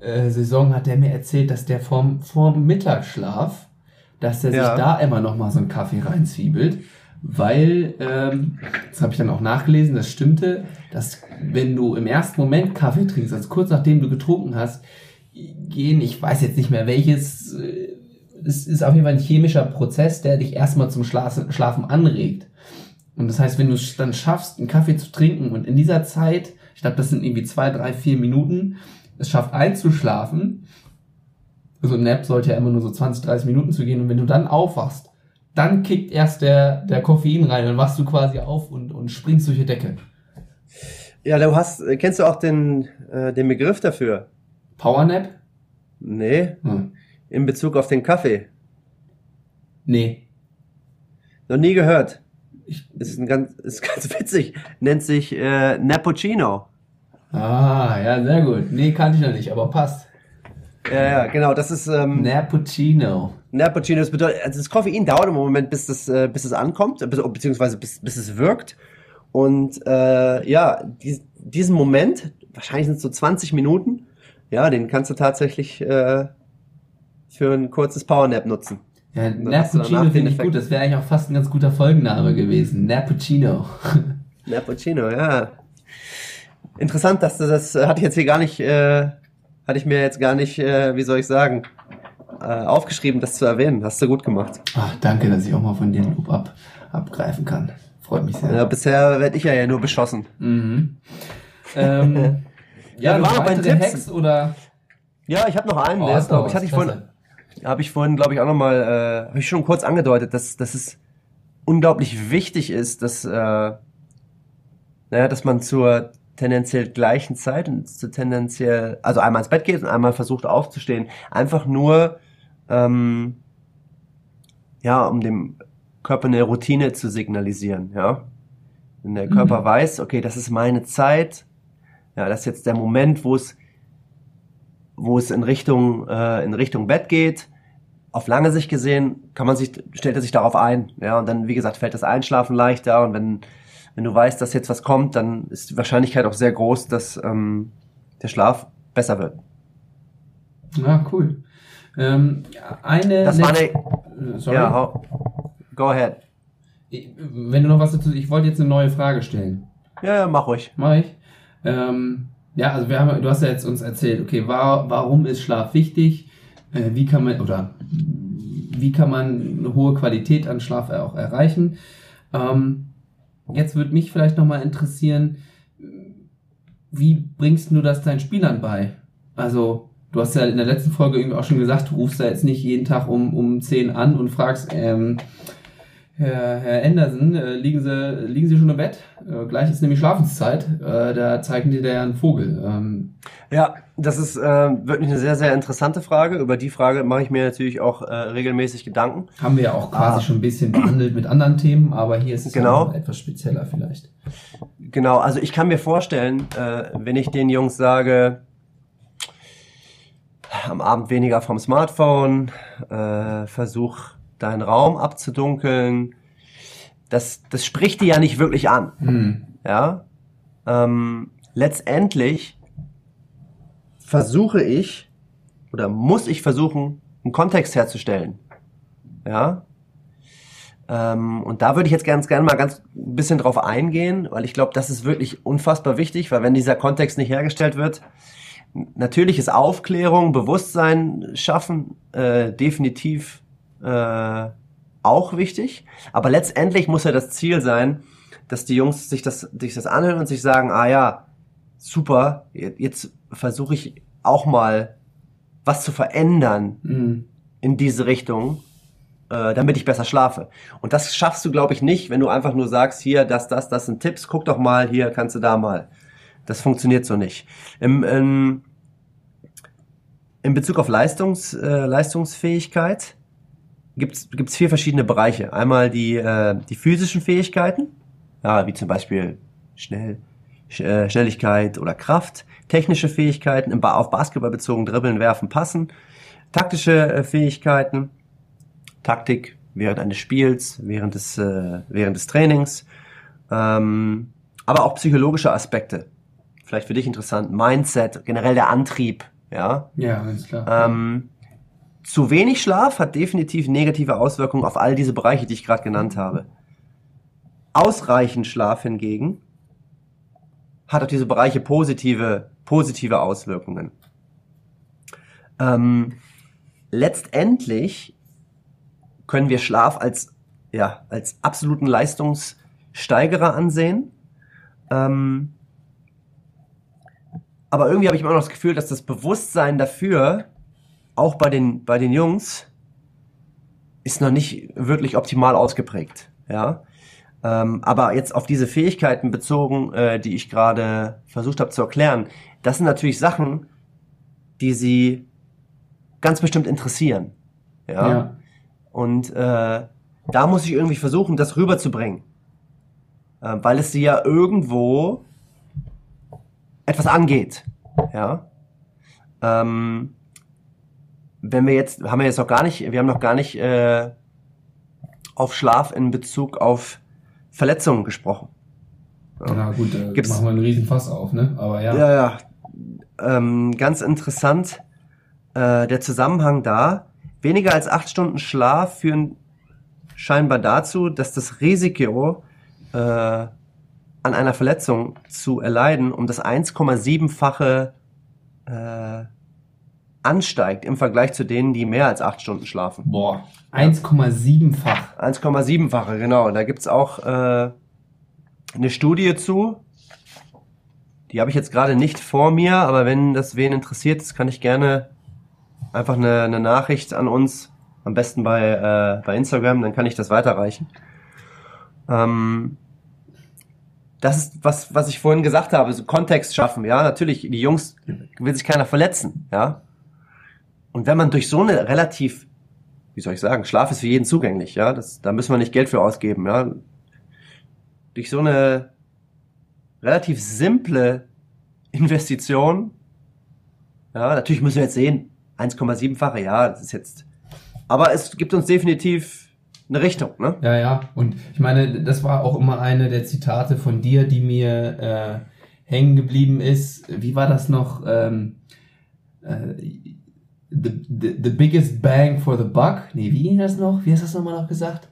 äh, Saison hat er mir erzählt, dass der vorm, vorm Mittagsschlaf, dass er Ja. sich da immer noch mal so einen Kaffee reinzwiebelt, weil, ähm, das habe ich dann auch nachgelesen, das stimmte, dass wenn du im ersten Moment Kaffee trinkst, also kurz nachdem du getrunken hast, gehen, ich weiß jetzt nicht mehr welches, äh, es ist auf jeden Fall ein chemischer Prozess, der dich erstmal zum Schlafen, anregt. Und das heißt, wenn du es dann schaffst, einen Kaffee zu trinken und in dieser Zeit, ich glaube, das sind irgendwie zwei, drei, vier Minuten, es schafft einzuschlafen, also ein Nap sollte ja immer nur so 20, 30 Minuten zu gehen und wenn du dann aufwachst, dann kickt erst der, der Koffein rein und wachst du quasi auf und, und springst durch die Decke. Ja, du hast, kennst du auch den, äh, den Begriff dafür? Powernap? Nee, Hm. in Bezug auf den Kaffee. Nee. Noch nie gehört. Ich, Ist ein ganz, ist ganz witzig. Nennt sich äh, Nappuccino. ah, ja, sehr gut. Nee, kannte ich noch nicht, aber passt. Ja, ja, genau. Das ist ähm, Nappuccino. Nappuccino. Das bedeutet, also das Koffein dauert im Moment, bis das, äh, bis es ankommt, bis, beziehungsweise bis, bis es wirkt. Und äh, ja, dies, diesen Moment, wahrscheinlich sind es so 20 Minuten, ja, den kannst du tatsächlich äh, für ein kurzes Powernap nutzen. Ja, Nappuccino finde ich gut. Das wäre eigentlich auch fast ein ganz guter Folgenname gewesen. Nappuccino. Nappuccino, ja. Interessant, dass du das äh, hatte ich jetzt hier gar nicht, äh, hatte ich mir jetzt gar nicht, äh, wie soll ich sagen, äh, aufgeschrieben, das zu erwähnen. Hast du gut gemacht. Ach, danke, dass ich auch mal von dir einen Lob ab, abgreifen kann. Freut mich sehr. Ja, bisher werde ich ja, ja nur beschossen. Mhm. Ähm, ja, Ja, wir noch weitere Tipps. Oder? Ja, ich habe noch einen, Oh, der ist, glaube ich, hatte ich vorhin, habe ich vorhin, glaube ich, auch nochmal, äh, habe ich schon kurz angedeutet, dass, dass es unglaublich wichtig ist, dass, äh, naja, dass man zur tendenziell gleichen Zeit und zu tendenziell, also einmal ins Bett geht und einmal versucht aufzustehen, einfach nur, ähm, ja, um dem Körper eine Routine zu signalisieren, ja. Wenn der Körper Mhm. weiß, okay, das ist meine Zeit, ja, das ist jetzt der Moment, wo es wo es in Richtung äh, in Richtung Bett geht. Auf lange Sicht gesehen kann man sich stellt er sich darauf ein, ja und dann wie gesagt fällt das Einschlafen leichter und wenn wenn du weißt, dass jetzt was kommt, dann ist die Wahrscheinlichkeit auch sehr groß, dass ähm, der Schlaf besser wird. Ja, cool. Ähm, eine Das war eine, Äh, Sorry. ja, go ahead. Wenn du noch was dazu, ich wollte jetzt eine neue Frage stellen. Ja, ja, mach ruhig. Mach ich. Ähm, ja, also wir haben, du hast ja jetzt uns erzählt, okay, wa warum ist Schlaf wichtig? Äh, wie kann man oder wie kann man eine hohe Qualität an Schlaf auch erreichen? Ähm, jetzt würde mich vielleicht nochmal interessieren, wie bringst du das deinen Spielern bei? Also, du hast ja in der letzten Folge irgendwie auch schon gesagt, du rufst da jetzt nicht jeden Tag um, um 10 an und fragst, ähm, Herr, Herr Anderson, äh, liegen, Sie, liegen Sie schon im Bett? Äh, gleich ist nämlich Schlafenszeit. Äh, da zeigen die dir einen Vogel. Ähm, Ja, das ist äh, wirklich eine sehr, sehr interessante Frage. Über die Frage mache ich mir natürlich auch äh, regelmäßig Gedanken. haben wir ja auch quasi Ah. schon ein bisschen behandelt mit anderen Themen, aber hier ist es Genau. etwas spezieller vielleicht. Genau, also ich kann mir vorstellen, äh, wenn ich den Jungs sage, am Abend weniger vom Smartphone, äh, versuch deinen Raum abzudunkeln, das, das spricht die ja nicht wirklich an. Hm. Ja, ähm, letztendlich versuche ich oder muss ich versuchen, einen Kontext herzustellen. Ja, ähm, und da würde ich jetzt ganz gerne mal ganz ein bisschen drauf eingehen, weil ich glaube, das ist wirklich unfassbar wichtig, weil wenn dieser Kontext nicht hergestellt wird, natürlich ist Aufklärung, Bewusstsein schaffen äh, definitiv äh, auch wichtig, aber letztendlich muss ja das Ziel sein, dass die Jungs sich das, sich das anhören und sich sagen, ah ja, super, jetzt versuche ich auch mal was zu verändern Hm. in diese Richtung, äh, damit ich besser schlafe. Und das schaffst du, glaube ich, nicht, wenn du einfach nur sagst, hier, das, das, das sind Tipps, guck doch mal, hier kannst du da mal. Das funktioniert so nicht. Im, im, in Bezug auf Leistungs, äh, Leistungsfähigkeit gibt's gibt's vier verschiedene Bereiche. Einmal die, äh, die physischen Fähigkeiten, ja, wie zum Beispiel schnell, Sch äh, Schnelligkeit oder Kraft, technische Fähigkeiten, im ba auf Basketball bezogen, dribbeln, werfen, passen, taktische äh, Fähigkeiten, Taktik während eines Spiels, während des, äh, während des Trainings, ähm, aber auch psychologische Aspekte. Vielleicht für dich interessant, Mindset, generell der Antrieb, Ja, Ja, ganz klar. ähm, zu wenig Schlaf hat definitiv negative Auswirkungen auf all diese Bereiche, die ich gerade genannt habe. Ausreichend Schlaf hingegen hat auf diese Bereiche positive, positive Auswirkungen. Ähm, letztendlich können wir Schlaf als, ja, als absoluten Leistungssteigerer ansehen. Ähm, aber irgendwie habe ich immer noch das Gefühl, dass das Bewusstsein dafür auch bei den, bei den Jungs ist noch nicht wirklich optimal ausgeprägt. Ja. Ähm, aber jetzt auf diese Fähigkeiten bezogen, äh, die ich gerade versucht habe zu erklären, das sind natürlich Sachen, die sie ganz bestimmt interessieren. Ja. ja. Und äh, da muss ich irgendwie versuchen, das rüberzubringen. Äh, weil es sie ja irgendwo etwas angeht. Ja. Ähm, wenn wir jetzt, haben wir jetzt noch gar nicht, wir haben noch gar nicht äh, auf Schlaf in Bezug auf Verletzungen gesprochen. Na gut, äh, Gibt's- machen wir einen riesen Fass auf, ne? Aber ja. Ja, ja. Ähm, ganz interessant, äh, der Zusammenhang da. Weniger als acht Stunden Schlaf führen scheinbar dazu, dass das Risiko, äh, an einer Verletzung zu erleiden, um das 1,7-fache äh, ansteigt im Vergleich zu denen, die mehr als acht Stunden schlafen. Boah, 1,7-fach. 1,7-fache, genau. Da gibt's auch äh, eine Studie zu. Die habe ich jetzt gerade nicht vor mir, aber wenn das wen interessiert, das kann ich gerne einfach eine, eine Nachricht an uns, am besten bei, äh, bei Instagram, dann kann ich das weiterreichen. Ähm, das ist was, was ich vorhin gesagt habe, so Kontext schaffen, ja. Natürlich, die Jungs will sich keiner verletzen, ja. Und wenn man durch so eine relativ wie soll ich sagen, Schlaf ist für jeden zugänglich, ja. Das, da müssen wir nicht Geld für ausgeben, ja. Durch so eine relativ simple Investition, ja, natürlich müssen wir jetzt sehen, 1,7-fache, ja, das ist jetzt, aber es gibt uns definitiv eine Richtung, ne? Ja, ja. Und ich meine, das war auch immer eine der Zitate von dir, die mir äh, hängen geblieben ist. Wie war das noch? Ähm, äh, the, the, the biggest bang for the buck. Nee, wie ging das noch? Wie hast du das nochmal noch gesagt?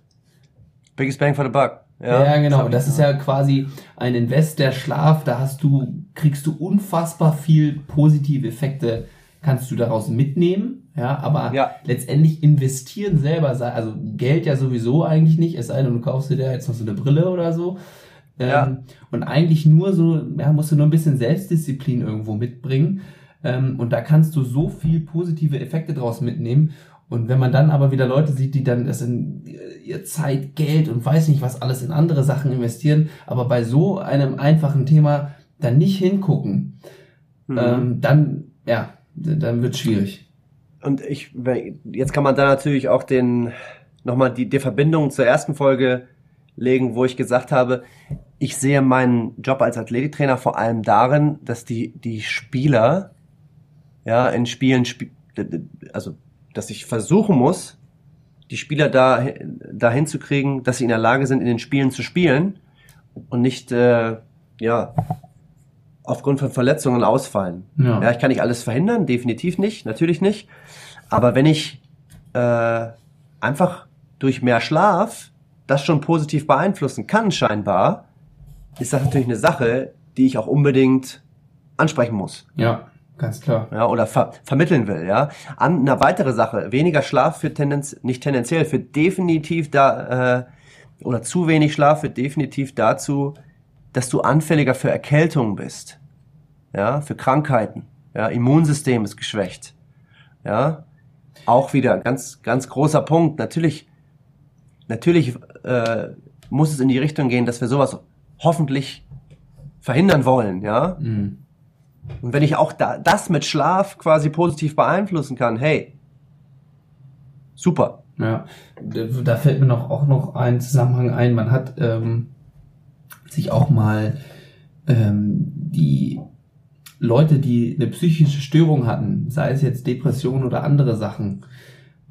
Biggest Bang for the Buck. Ja, Ja, genau. ich Das ist ja quasi ein Invest der Schlaf. Da hast du, kriegst du unfassbar viel positive Effekte, kannst du daraus mitnehmen. Ja, aber Ja. letztendlich investieren selber, also Geld ja sowieso eigentlich nicht, es sei denn, du kaufst dir da jetzt noch so eine Brille oder so. Ähm, Ja. Und eigentlich nur so, ja, musst du nur ein bisschen Selbstdisziplin irgendwo mitbringen. Ähm, und da kannst du so viel positive Effekte draus mitnehmen. Und wenn man dann aber wieder Leute sieht, die dann das in äh, ihr Zeit, Geld und weiß nicht was alles in andere Sachen investieren, aber bei so einem einfachen Thema dann nicht hingucken, Mhm. ähm, dann, ja, dann wird schwierig. Und ich, jetzt kann man da natürlich auch den, nochmal die, die Verbindung zur ersten Folge legen, wo ich gesagt habe, ich sehe meinen Job als Athletiktrainer vor allem darin, dass die, die Spieler, ja, in Spielen, sp also, dass ich versuchen muss, die Spieler da, dahin zu kriegen, dass sie in der Lage sind, in den Spielen zu spielen und nicht, äh, ja, aufgrund von Verletzungen ausfallen. Ja. Ja, ich kann nicht alles verhindern, definitiv nicht, natürlich nicht. Aber wenn ich äh, einfach durch mehr Schlaf das schon positiv beeinflussen kann, scheinbar, ist das natürlich eine Sache, die ich auch unbedingt ansprechen muss. Ja, ganz klar. Ja, oder ver vermitteln will, ja. An, eine weitere Sache, weniger Schlaf führt tendenz nicht tendenziell, führt definitiv da, äh, oder zu wenig Schlaf führt definitiv dazu, dass du anfälliger für Erkältungen bist. Ja, für Krankheiten. Ja, Immunsystem ist geschwächt. Ja, auch wieder ganz, ganz großer Punkt. Natürlich, natürlich äh, muss es in die Richtung gehen, dass wir sowas hoffentlich verhindern wollen, ja. Mhm. Und wenn ich auch da, das mit Schlaf quasi positiv beeinflussen kann, hey, super. Ja, da fällt mir noch auch noch ein Zusammenhang ein. Man hat ähm, sich auch mal ähm, die Leute, die eine psychische Störung hatten, sei es jetzt Depression oder andere Sachen,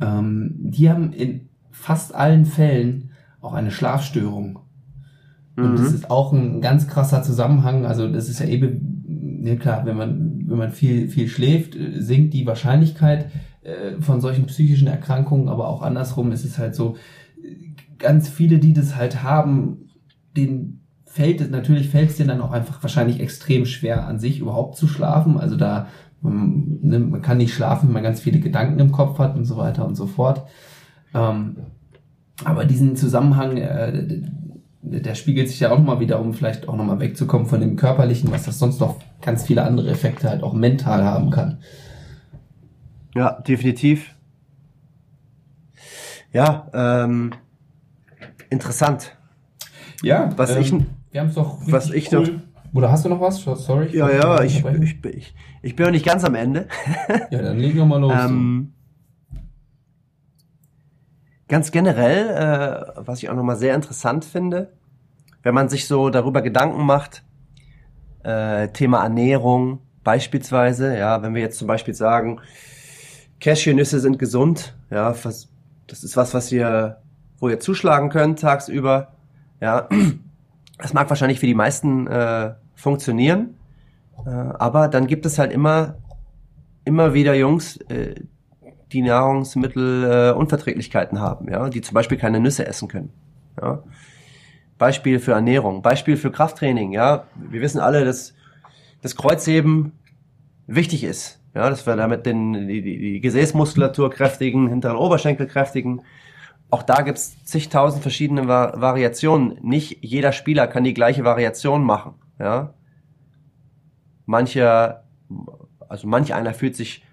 ähm, die haben in fast allen Fällen auch eine Schlafstörung. Und Mhm. das ist auch ein ganz krasser Zusammenhang. Also das ist ja eben, ja klar, wenn man wenn man viel, viel schläft, äh, sinkt die Wahrscheinlichkeit äh, von solchen psychischen Erkrankungen, aber auch andersrum ist es halt so, ganz viele, die das halt haben, denen fällt es, natürlich fällt es denen dann auch einfach wahrscheinlich extrem schwer an sich überhaupt zu schlafen. Also da, man, ne, man kann nicht schlafen, wenn man ganz viele Gedanken im Kopf hat und so weiter und so fort. Ähm, aber diesen Zusammenhang, äh, der spiegelt sich ja auch nochmal wieder, um vielleicht auch nochmal wegzukommen von dem Körperlichen, was das sonst noch ganz viele andere Effekte halt auch mental haben kann. Ja, definitiv. Ja, ähm, interessant. Ja, Was ähm, ich- wir haben es doch. was ich noch- Oder hast du noch was? Sorry. Ja, ja, ich, ich, ich, ich bin noch nicht ganz am Ende. Ja, dann legen wir mal los. Ähm, ganz generell, äh, was ich auch nochmal sehr interessant finde, wenn man sich so darüber Gedanken macht, äh, Thema Ernährung beispielsweise, ja, wenn wir jetzt zum Beispiel sagen, Cashewnüsse sind gesund, ja, das ist was, was ihr, wo ihr zuschlagen könnt tagsüber, ja, das mag wahrscheinlich für die meisten äh, funktionieren, äh, aber dann gibt es halt immer, immer wieder Jungs, äh, die Nahrungsmittelunverträglichkeiten äh, haben, ja, die zum Beispiel keine Nüsse essen können. Ja. Beispiel für Ernährung, Beispiel für Krafttraining, ja. Wir wissen alle, dass das Kreuzheben wichtig ist, ja, dass wir damit den, die, die, die Gesäßmuskulatur kräftigen, hinteren Oberschenkel kräftigen. Auch da gibt's zigtausend verschiedene Va Variationen. Nicht jeder Spieler kann die gleiche Variation machen, ja. Mancher, also manch einer fühlt sich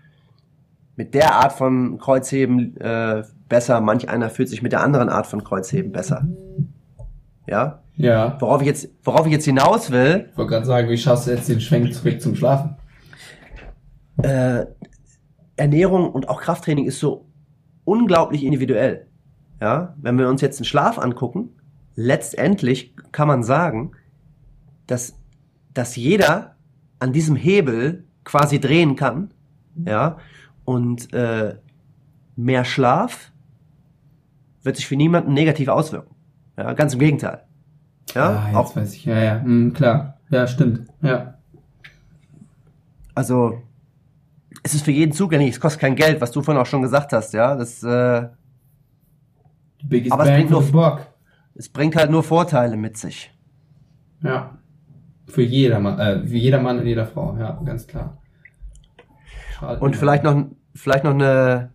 mit der Art von Kreuzheben äh, besser, manch einer fühlt sich mit der anderen Art von Kreuzheben besser. Ja, ja. worauf ich jetzt, worauf ich jetzt hinaus will, Ich wollte gerade sagen, wie schaffst du jetzt den Schwenk zurück zum Schlafen? äh, Ernährung und auch Krafttraining ist so unglaublich individuell. Ja, wenn wir uns jetzt den Schlaf angucken, letztendlich kann man sagen, dass, dass jeder an diesem Hebel quasi drehen kann, ja, und äh, mehr Schlaf wird sich für niemanden negativ auswirken. Ja, ganz im Gegenteil. Ja, ah, jetzt auch, weiß ich. Ja, ja. Hm, klar. Ja, stimmt. Ja. also es ist für jeden zugänglich, es kostet kein Geld, was du vorhin auch schon gesagt hast, ja, das äh, Biggest Aber es bringt nur- Buck. es bringt halt nur Vorteile mit sich. Ja. Für jedermann, äh, für jeder Mann und jeder Frau, ja, ganz klar. Schade. Und vielleicht noch, vielleicht noch eine,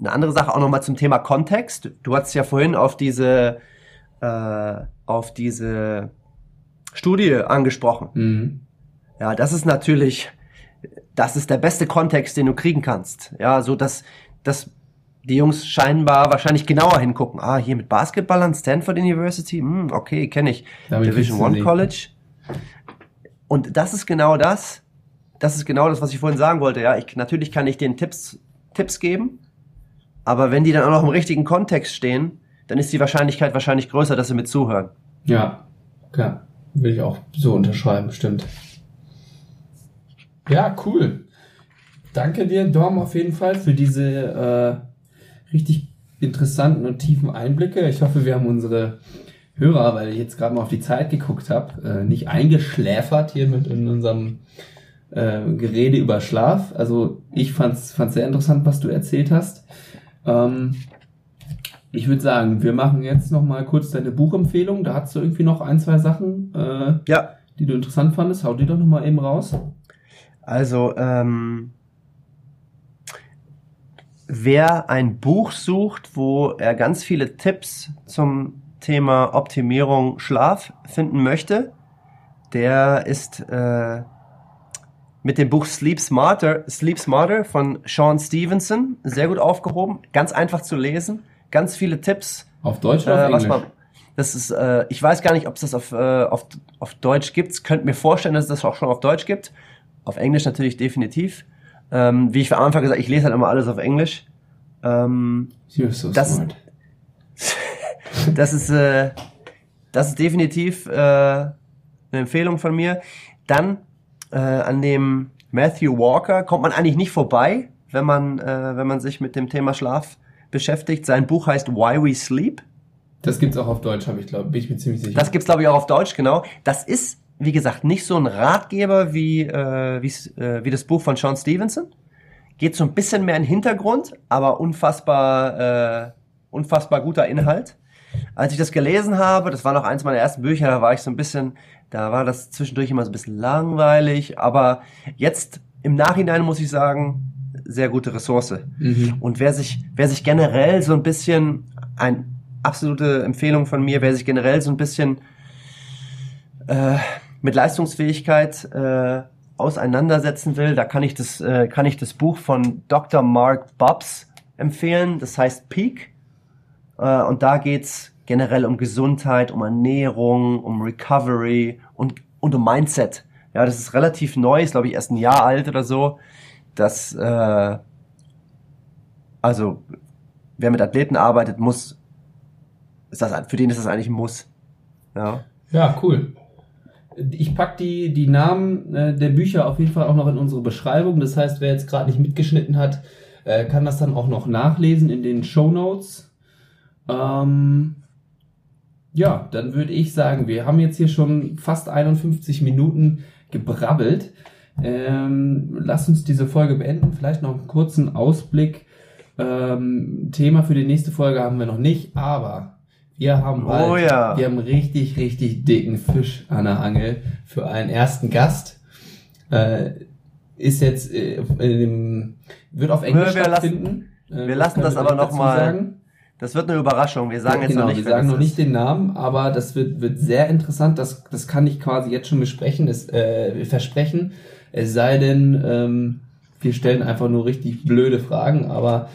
eine andere Sache auch nochmal zum Thema Kontext. Du hast ja vorhin auf diese, äh, auf diese Studie angesprochen. Mhm. Ja, das ist natürlich, das ist der beste Kontext, den du kriegen kannst. Ja, so dass, dass die Jungs scheinbar wahrscheinlich genauer hingucken. Ah, hier mit Basketball an Stanford University, hm, okay, kenne ich. Damit Division One. College. Und das ist genau das. Das ist genau das, was ich vorhin sagen wollte. Ja, ich, natürlich kann ich denen Tipps, Tipps geben. Aber wenn die dann auch noch im richtigen Kontext stehen, dann ist die Wahrscheinlichkeit wahrscheinlich größer, dass sie mit zuhören. Ja, klar. Will ich auch so unterschreiben, stimmt. Ja, cool. Danke dir, Dom, auf jeden Fall für diese äh, richtig interessanten und tiefen Einblicke. Ich hoffe, wir haben unsere Hörer, weil ich jetzt gerade mal auf die Zeit geguckt habe, äh, nicht eingeschläfert hier mit in unserem äh, Gerede über Schlaf. Also ich fand's, fand's sehr interessant, was du erzählt hast. Ähm, ich würde sagen, wir machen jetzt noch mal kurz deine Buchempfehlung. Da hast du irgendwie noch ein, zwei Sachen, äh, Ja, die du interessant fandest. Hau die doch noch mal eben raus. Also, ähm, wer ein Buch sucht, wo er ganz viele Tipps zum Thema Optimierung Schlaf finden möchte, der ist äh, mit dem Buch Sleep Smarter, Sleep Smarter von Sean Stevenson sehr gut aufgehoben, ganz einfach zu lesen, ganz viele Tipps Auf Deutsch oder auf äh, was Englisch? man, das ist, äh, ich weiß gar nicht, ob es das auf, äh, auf, auf Deutsch gibt. Könnt mir vorstellen, dass es das auch schon auf Deutsch gibt. Auf Englisch natürlich definitiv. Ähm, wie ich am Anfang gesagt, ich lese halt immer alles auf Englisch. Ähm, so das- smart. das ist, äh, das ist definitiv äh, eine Empfehlung von mir. Dann äh, an dem Matthew Walker kommt man eigentlich nicht vorbei, wenn man, äh, wenn man sich mit dem Thema Schlaf beschäftigt. Sein Buch heißt Why We Sleep. Das gibt's auch auf Deutsch, habe ich glaube, bin ich mir ziemlich sicher. Das gibt's glaube ich auch auf Deutsch, genau. Das ist wie gesagt, nicht so ein Ratgeber wie, äh, äh, wie das Buch von Sean Stevenson. Geht so ein bisschen mehr in den Hintergrund, aber unfassbar, äh, unfassbar guter Inhalt. Als ich das gelesen habe, das war noch eins meiner ersten Bücher, da war ich so ein bisschen, da war das zwischendurch immer so ein bisschen langweilig, aber jetzt im Nachhinein muss ich sagen, sehr gute Ressource. Mhm. Und wer sich, wer sich generell so ein bisschen, eine absolute Empfehlung von mir, wer sich generell so ein bisschen äh, mit Leistungsfähigkeit äh, auseinandersetzen will, da kann ich das, äh, kann ich das Buch von Dr. Mark Bobs empfehlen. Das heißt Peak. Äh, und da geht's generell um Gesundheit, um Ernährung, um Recovery und, und um Mindset. Ja, das ist relativ neu, ist glaube ich erst ein Jahr alt oder so. Das, äh, also wer mit Athleten arbeitet, muss, ist das, für den ist das eigentlich ein Muss. Ja, ja cool. Ich pack die, die Namen äh, der Bücher auf jeden Fall auch noch in unsere Beschreibung. Das heißt, wer jetzt gerade nicht mitgeschnitten hat, äh, kann das dann auch noch nachlesen in den Show Notes. Ähm, ja, dann würde ich sagen, wir haben jetzt hier schon fast 51 Minuten gebrabbelt. Ähm, lass uns diese Folge beenden. Vielleicht noch einen kurzen Ausblick. Ähm, Thema für die nächste Folge haben wir noch nicht, aber wir haben bald, oh ja. wir haben richtig, richtig dicken Fisch an der Angel für einen ersten Gast. Äh, ist jetzt äh, wird auf Englisch wir stattfinden. Lassen, äh, wir lassen das aber nochmal. Das wird eine Überraschung. Wir sagen ja, jetzt genau, noch nicht. Wir sagen noch nicht den Namen, aber das wird, wird sehr interessant. Das, das kann ich quasi jetzt schon besprechen, das, äh, versprechen. Es sei denn, ähm, wir stellen einfach nur richtig blöde Fragen, aber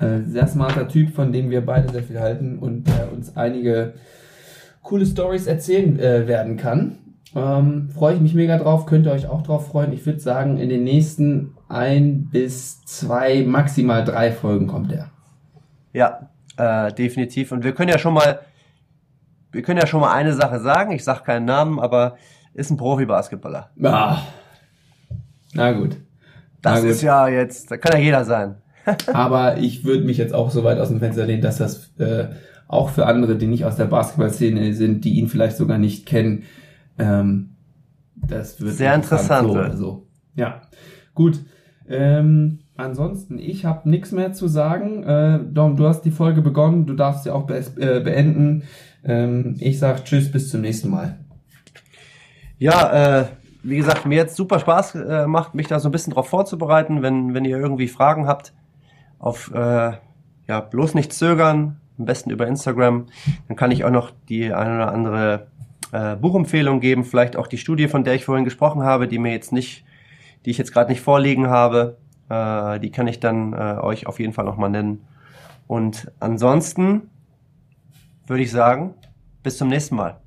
äh, sehr smarter Typ, von dem wir beide sehr viel halten und der uns einige coole Stories erzählen äh, werden kann. Ähm, Freue ich mich mega drauf, könnt ihr euch auch drauf freuen. Ich würde sagen, in den nächsten ein bis zwei, maximal drei Folgen kommt er. Ja, äh, definitiv. Und wir können ja schon mal, wir können ja schon mal eine Sache sagen. Ich sage keinen Namen, aber ist ein Profi-Basketballer. Ah. Na gut. Das ist ja jetzt, da kann ja jeder sein. Aber ich würde mich jetzt auch so weit aus dem Fenster lehnen, dass das äh, auch für andere, die nicht aus der Basketballszene sind, die ihn vielleicht sogar nicht kennen, ähm, das wird sehr interessant. So so. Ja, gut. Ähm, ansonsten, ich habe nichts mehr zu sagen. Äh, Dom, du hast die Folge begonnen, du darfst sie auch be äh, beenden. Ähm, ich sag Tschüss, bis zum nächsten Mal. Ja, äh, wie gesagt, mir jetzt super Spaß äh, macht, mich da so ein bisschen drauf vorzubereiten. Wenn, wenn ihr irgendwie Fragen habt, auf äh, ja bloß nicht zögern, am besten über Instagram. Dann kann ich auch noch die eine oder andere äh, Buchempfehlung geben, vielleicht auch die Studie, von der ich vorhin gesprochen habe, die mir jetzt nicht, die ich jetzt gerade nicht vorliegen habe. Äh, die kann ich dann äh, euch auf jeden Fall nochmal nennen. Und ansonsten würde ich sagen, bis zum nächsten Mal.